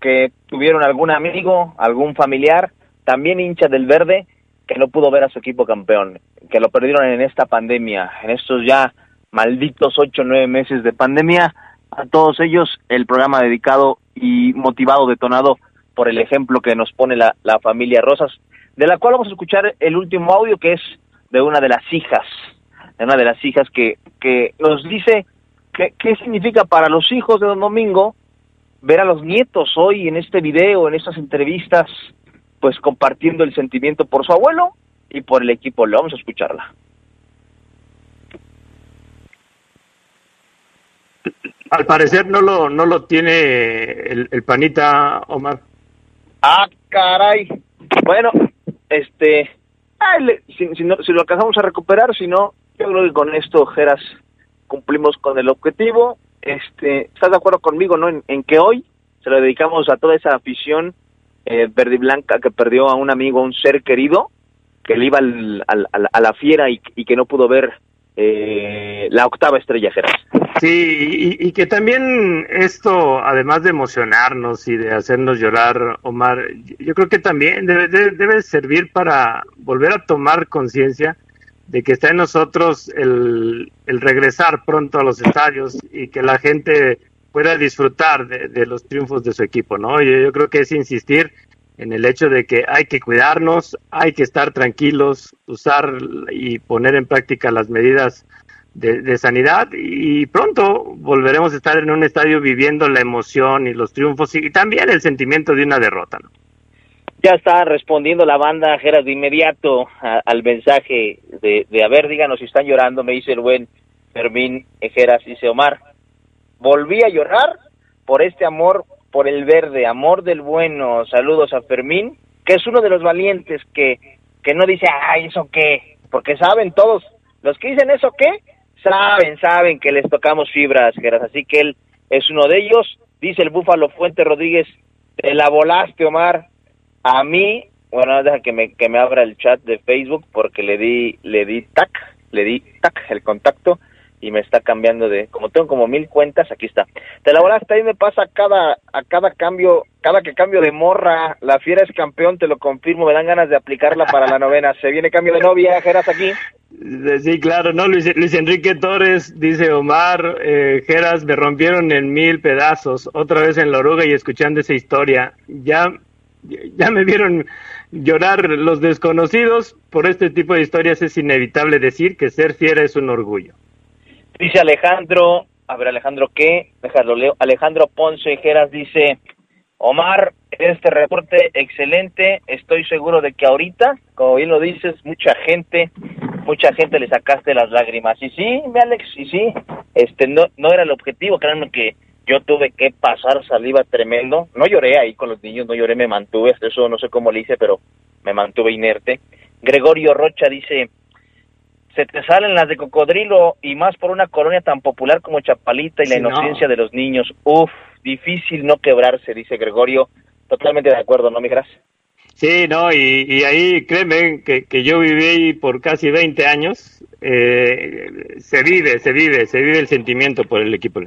que tuvieron algún amigo, algún familiar, también hincha del verde, que no pudo ver a su equipo campeón, que lo perdieron en esta pandemia, en estos ya malditos ocho o nueve meses de pandemia. A todos ellos, el programa dedicado y motivado, detonado por el ejemplo que nos pone la, la familia Rosas, de la cual vamos a escuchar el último audio que es de una de las hijas, de una de las hijas que, que nos dice qué significa para los hijos de Don Domingo ver a los nietos hoy en este video, en estas entrevistas, pues compartiendo el sentimiento por su abuelo y por el equipo. Le vamos a escucharla. Al parecer no lo, no lo tiene el, el panita Omar. Ah, caray. Bueno, este, si, si, no, si lo alcanzamos a recuperar, si no, yo creo que con esto, Geras, cumplimos con el objetivo. Este, ¿Estás de acuerdo conmigo, no? En, que hoy se lo dedicamos a toda esa afición eh, verde y blanca que perdió a un amigo, un ser querido, que le iba al, a la fiera y que no pudo ver eh, la octava estrella, Geras. Sí, y, que también esto, además de emocionarnos y de hacernos llorar, Omar, yo creo que también debe, debe, servir para volver a tomar conciencia de que está en nosotros el, el, regresar pronto a los estadios y que la gente pueda disfrutar de, los triunfos de su equipo, ¿no? Yo, yo creo que es insistir en el hecho de que hay que cuidarnos, hay que estar tranquilos, usar y poner en práctica las medidas de, sanidad y pronto volveremos a estar en un estadio viviendo la emoción y los triunfos y, también el sentimiento de una derrota. Ya está respondiendo la banda Geras de inmediato al mensaje de, de, a ver, díganos si están llorando, me dice el buen Fermín Geras, dice Omar, volví a llorar por este amor por el verde, amor del bueno, saludos a Fermín, que es uno de los valientes que, que no dice, ay, ¿eso qué? Porque saben todos, los que dicen eso qué, saben, saben que les tocamos fibras, Geras, así que él es uno de ellos, dice el Búfalo Fuente Rodríguez, te la volaste, Omar, a mí, bueno, deja que me, que me abra el chat de Facebook porque le di, le di tac, le di tac el contacto, y me está cambiando de, como tengo como mil cuentas, aquí está. Te la volaste, ahí me pasa cada, a cada cambio, cada que cambio de morra, la fiera es campeón, te lo confirmo, me dan ganas de aplicarla para la novena. Se viene cambio de novia, Geras aquí. Sí, claro, ¿no? Luis, Luis Enrique Torres, dice Omar, eh, Geras, me rompieron en mil pedazos, otra vez en la oruga y escuchando esa historia. Ya, ya me vieron llorar los desconocidos, por este tipo de historias es inevitable decir que ser fiera es un orgullo. Dice Alejandro, a ver Alejandro, ¿qué? Déjalo leo. Alejandro Ponce Geras dice, Omar, este reporte excelente, estoy seguro de que ahorita, como bien lo dices, mucha gente, mucha gente le sacaste las lágrimas. Y sí, mi Alex, y sí, este no, no era el objetivo, créanme que yo tuve que pasar saliva tremendo. No lloré ahí con los niños, no lloré, me mantuve, eso no sé cómo le hice, pero me mantuve inerte. Gregorio Rocha dice, se te salen las de cocodrilo y más por una colonia tan popular como Chapalita y la Sí, no. inocencia de los niños. Uf, difícil no quebrarse, dice Gregorio. Totalmente de acuerdo, ¿no, mi gracia? Sí, no, y, y ahí créeme que, que yo viví ahí por casi 20 años, eh, se vive, se vive, se vive el sentimiento por el equipo.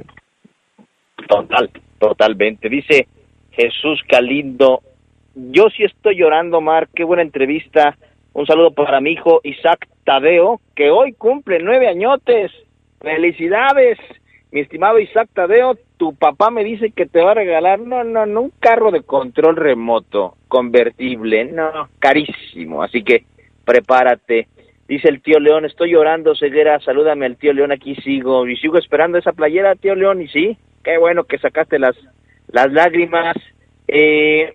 Total, totalmente. Dice Jesús Calindo, yo sí estoy llorando, Mar, qué buena entrevista. Un saludo para mi hijo Isaac Tadeo, que hoy cumple nueve añotes. Felicidades, mi estimado Isaac Tadeo. Tu papá me dice que te va a regalar, no, no, no, un carro de control remoto, convertible, no, carísimo. Así que prepárate. Dice el tío León, estoy llorando, ceguera, salúdame al tío León, aquí sigo. Y sigo esperando esa playera, tío León, y sí, qué bueno que sacaste las, las lágrimas. Eh,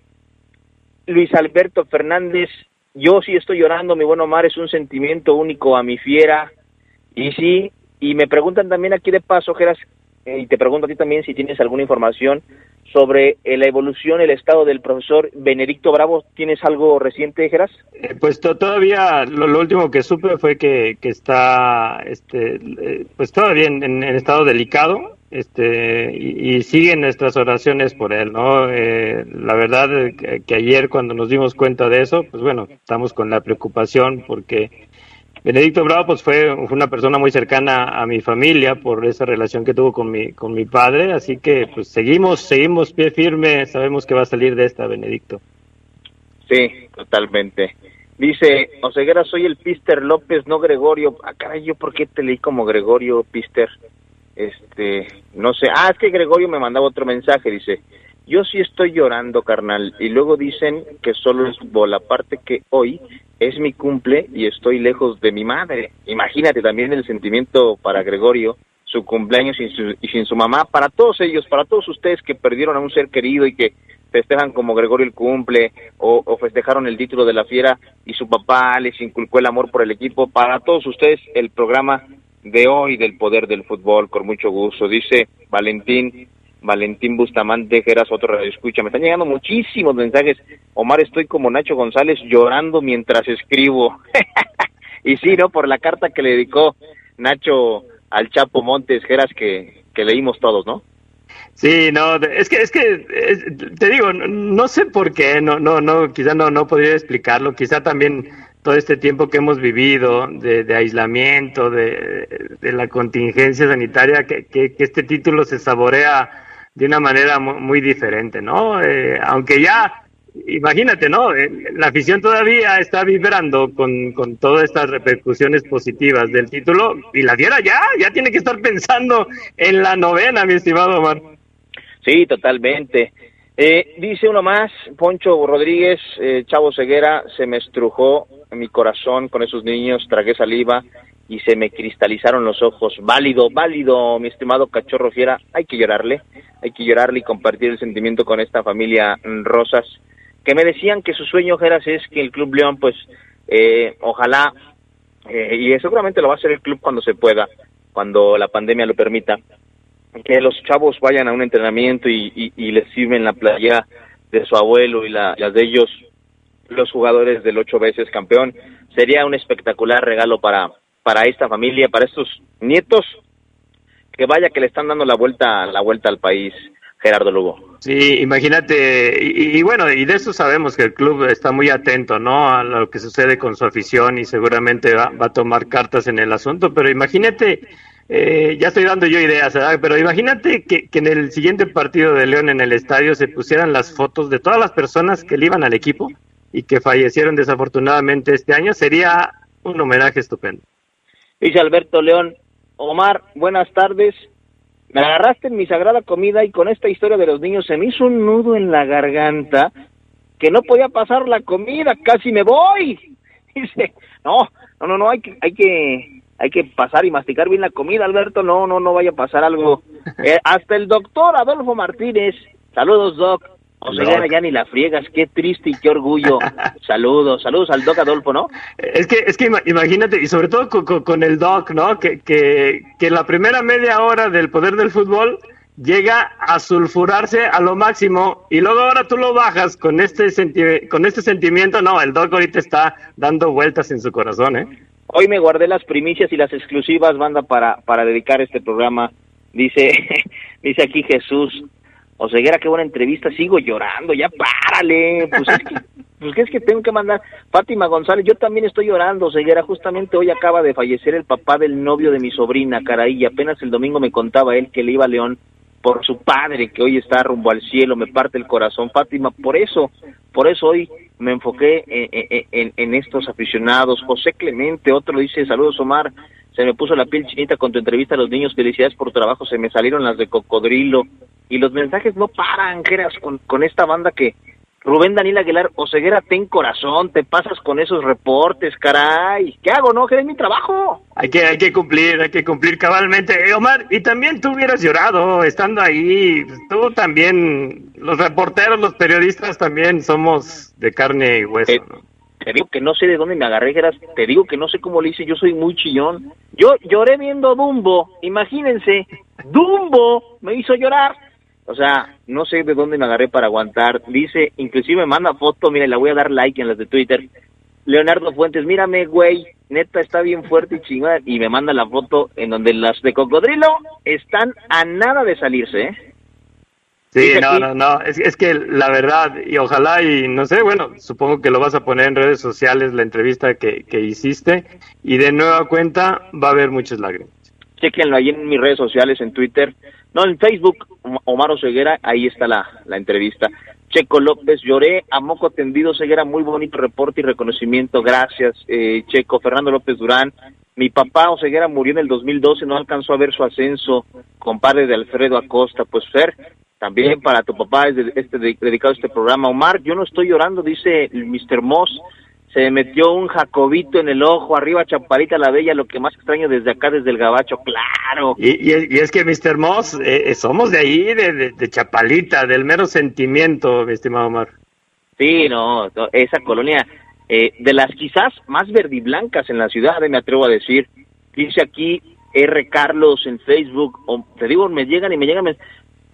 Luis Alberto Fernández, yo sí estoy llorando, mi buen Omar, es un sentimiento único a mi fiera. Y sí, y me preguntan también aquí de paso, Geras, eh, y te pregunto a ti también si tienes alguna información sobre eh, la evolución, el estado del profesor Benedicto Bravo. ¿Tienes algo reciente, Geras? Eh, Pues to- todavía lo, lo último que supe fue que, que está este eh, pues todavía en- en estado delicado este y, siguen nuestras oraciones por él no Eh, la verdad eh, que, que ayer cuando nos dimos cuenta de eso pues bueno estamos con la preocupación porque Benedicto Bravo pues fue, fue una persona muy cercana a mi familia por esa relación que tuvo con mi con mi padre así que pues seguimos seguimos pie firme sabemos que va a salir de esta Benedicto Sí, totalmente. Dice, Oseguera, soy el Pister López, no Gregorio. Ah, caray, ¿yo por qué te leí como Gregorio Pister? Este, no sé. Ah, es que Gregorio me mandaba otro mensaje, dice, yo sí estoy llorando, carnal. Y luego dicen que solo es fútbol, aparte que hoy es mi cumple y estoy lejos de mi madre. Imagínate también el sentimiento para Gregorio, su cumpleaños y, su- y sin su mamá, para todos ellos, para todos ustedes que perdieron a un ser querido y que festejan como Gregorio el cumple o, o festejaron el título de la fiera y su papá les inculcó el amor por el equipo. Para todos ustedes el programa de hoy del poder del fútbol, con mucho gusto. Dice Valentín, Valentín Bustamante, Geras, otro radio escucha. Me están llegando muchísimos mensajes. Omar, estoy como Nacho González llorando mientras escribo. y sí, ¿no? Por la carta que le dedicó Nacho al Chapo Montes, Geras, que, que leímos todos, ¿no? Sí, no, es que, es que, te digo, no, no sé por qué, no, no, no, quizá no, no podría explicarlo, quizá también todo este tiempo que hemos vivido de, aislamiento, de, la contingencia sanitaria, que, que, este título se saborea de una manera mu- muy, diferente, ¿no? Eh, aunque ya, imagínate, ¿no? Eh, La afición todavía está vibrando con, con todas estas repercusiones positivas del título y la Fiera ya, ya tiene que estar pensando en la novena, mi estimado Omar. Sí, totalmente. Eh, dice uno más, Poncho Rodríguez, eh, Chavo Ceguera, se me estrujó mi corazón con esos niños, tragué saliva y se me cristalizaron los ojos. Válido, válido, mi estimado cachorro fiera, hay que llorarle, hay que llorarle y compartir el sentimiento con esta familia mm, Rosas, que me decían que su sueño, Geras, es que el Club León, pues, eh, ojalá, eh, y seguramente lo va a hacer el club cuando se pueda, cuando la pandemia lo permita, que los chavos vayan a un entrenamiento y, y, les sirven la playa de su abuelo y la, las de ellos, los jugadores del ocho veces campeón, sería un espectacular regalo para, para esta familia, para estos nietos, que vaya que le están dando la vuelta, la vuelta al país, Gerardo Lugo. Sí, imagínate, y, y bueno, y de eso sabemos que el club está muy atento, ¿no? A lo que sucede con su afición y seguramente va, va a tomar cartas en el asunto, pero imagínate, eh, ya estoy dando yo ideas. Pero imagínate que, que en el siguiente partido de León en el estadio se pusieran las fotos de todas las personas que le iban al equipo y que fallecieron desafortunadamente este año, sería un homenaje estupendo. Dice Alberto León, Omar, buenas tardes. Me agarraste en mi sagrada comida y con esta historia de los niños se me hizo un nudo en la garganta que no podía pasar la comida, casi me voy. Dice, no, no, no, no, hay que, hay que, hay que pasar y masticar bien la comida, Alberto, no, no, no vaya a pasar algo. Eh, hasta el doctor Adolfo Martínez, saludos, doc. O sea, ya ni la friegas, qué triste y qué orgullo. saludos, saludos al Doc Adolfo, ¿no? Es que, es que imagínate, y sobre todo con, el Doc, ¿no? Que, que, que la primera media hora del poder del fútbol llega a sulfurarse a lo máximo y luego ahora tú lo bajas con este, senti con este sentimiento, no, el Doc ahorita está dando vueltas en su corazón, ¿eh? Hoy me guardé las primicias y las exclusivas, banda, para, para dedicar este programa. Dice, dice aquí Jesús, Oseguera, qué buena entrevista, sigo llorando, ya párale. Pues es que, pues es que tengo que mandar. Fátima González, yo también estoy llorando, Oseguera, justamente hoy acaba de fallecer el papá del novio de mi sobrina, caray, y apenas el domingo me contaba él que le iba a León por su padre, que hoy está rumbo al cielo, me parte el corazón, Fátima, por eso, por eso hoy me enfoqué en, en, en estos aficionados. José Clemente, otro dice, saludos Omar, se me puso la piel chinita con tu entrevista a los niños, felicidades por tu trabajo, se me salieron las de cocodrilo y los mensajes no paran, Geras, con, con esta banda que Rubén Daniel Aguilar, Oseguera, ten corazón, te pasas con esos reportes, caray. ¿Qué hago, no? Que es mi trabajo. Hay que, hay que cumplir, hay que cumplir cabalmente. Eh, Omar, y también tú hubieras llorado estando ahí. Tú también, los reporteros, los periodistas también somos de carne y hueso, eh, te digo que no sé de dónde me agarré, Geras, te digo que no sé cómo le hice, yo soy muy chillón. Yo lloré viendo Dumbo, imagínense, Dumbo me hizo llorar. O sea, no sé de dónde me agarré para aguantar. Dice, inclusive me manda foto, mire, la voy a dar like en las de Twitter. Leonardo Fuentes, mírame, güey, neta está bien fuerte y chingada. Y me manda la foto en donde las de cocodrilo están a nada de salirse, ¿eh? Sí, no, no, no, es, es, que la verdad, y ojalá, y no sé, bueno, supongo que lo vas a poner en redes sociales, la entrevista que, que hiciste, y de nueva cuenta va a haber muchas lágrimas. Chequenlo ahí en mis redes sociales, en Twitter, no, en Facebook, Omar Ceguera, ahí está la, la entrevista. Checo López, lloré a moco tendido, Ceguera, muy bonito reporte y reconocimiento, gracias, eh, Checo. Fernando López Durán, mi papá Oseguera murió en el 2012, no alcanzó a ver su ascenso, compadre de Alfredo Acosta. Pues Fer, también para tu papá es este, dedicado a este programa. Omar, yo no estoy llorando, dice Mr. Moss. Se metió un jacobito en el ojo, arriba Chaparita la Bella, lo que más extraño desde acá, desde el Gabacho, claro. Y, y, es que, Mr. Moss, eh, eh, somos de ahí, de, de, Chapalita, del mero sentimiento, mi estimado Omar. Sí, no, esa colonia, eh, de las quizás más verdiblancas en la ciudad, me atrevo a decir. Dice aquí R. Carlos en Facebook, te digo, me llegan y me llegan,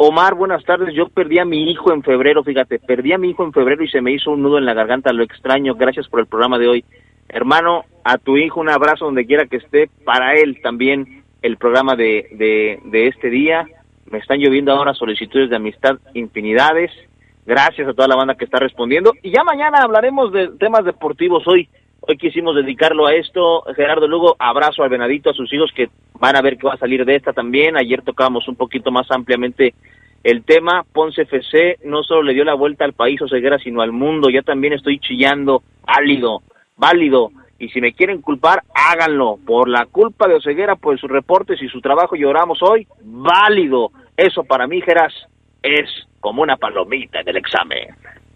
Omar, buenas tardes. Yo perdí a mi hijo en febrero, fíjate, perdí a mi hijo en febrero y se me hizo un nudo en la garganta, lo extraño. Gracias por el programa de hoy. Hermano, a tu hijo un abrazo donde quiera que esté. Para él también el programa de, de, de este día. Me están lloviendo ahora solicitudes de amistad infinidades. Gracias a toda la banda que está respondiendo. Y ya mañana hablaremos de temas deportivos hoy. Hoy quisimos dedicarlo a esto. Gerardo Lugo, abrazo al Venadito, a sus hijos que van a ver qué va a salir de esta también. Ayer tocábamos un poquito más ampliamente el tema. Ponce FC no solo le dio la vuelta al país Oseguera, sino al mundo. Ya también estoy chillando. Válido, válido. Y si me quieren culpar, háganlo. Por la culpa de Oseguera, por sus reportes y su trabajo lloramos hoy, válido. Eso para mí, Geras, es como una palomita en el examen.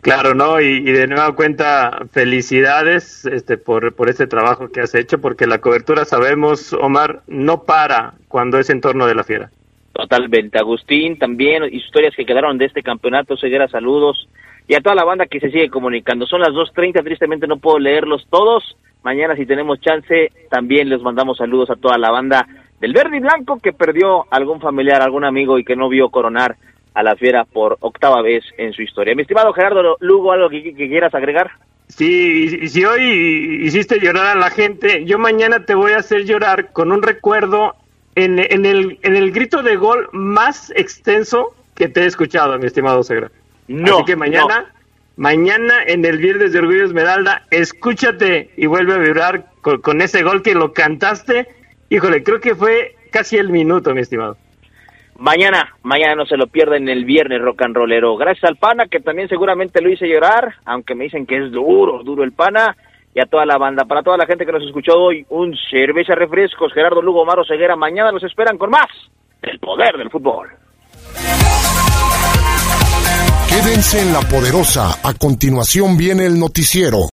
Claro, ¿no? Y, de nueva cuenta, felicidades este, por, por este trabajo que has hecho, porque la cobertura, sabemos, Omar, no para cuando es en torno de la fiera. Totalmente. Agustín también, historias que quedaron de este campeonato, Ceguera, saludos. Y a toda la banda que se sigue comunicando. Son las 2.30, tristemente no puedo leerlos todos. Mañana, si tenemos chance, también les mandamos saludos a toda la banda del Verde y Blanco que perdió algún familiar, algún amigo y que no vio coronar a la fiera por octava vez en su historia. Mi estimado Gerardo Lugo, ¿algo que, quieras agregar? Sí, y si hoy hiciste llorar a la gente, yo mañana te voy a hacer llorar con un recuerdo en, en, el, en el grito de gol más extenso que te he escuchado, mi estimado Segra. No. Así que mañana, mañana en el Viernes de Orgullo Esmeralda, escúchate y vuelve a vibrar con, con ese gol que lo cantaste. Híjole, creo que fue casi el minuto, mi estimado. Mañana, mañana no se lo pierden el viernes rock and rollero. Gracias al pana que también seguramente lo hice llorar, aunque me dicen que es duro, duro el pana. y a toda la banda. Para toda la gente que nos escuchó hoy, un cerveza refrescos. Gerardo Lugo, Maro Ceguera. Mañana nos esperan con más del poder del fútbol. Quédense en la poderosa. A continuación viene el noticiero.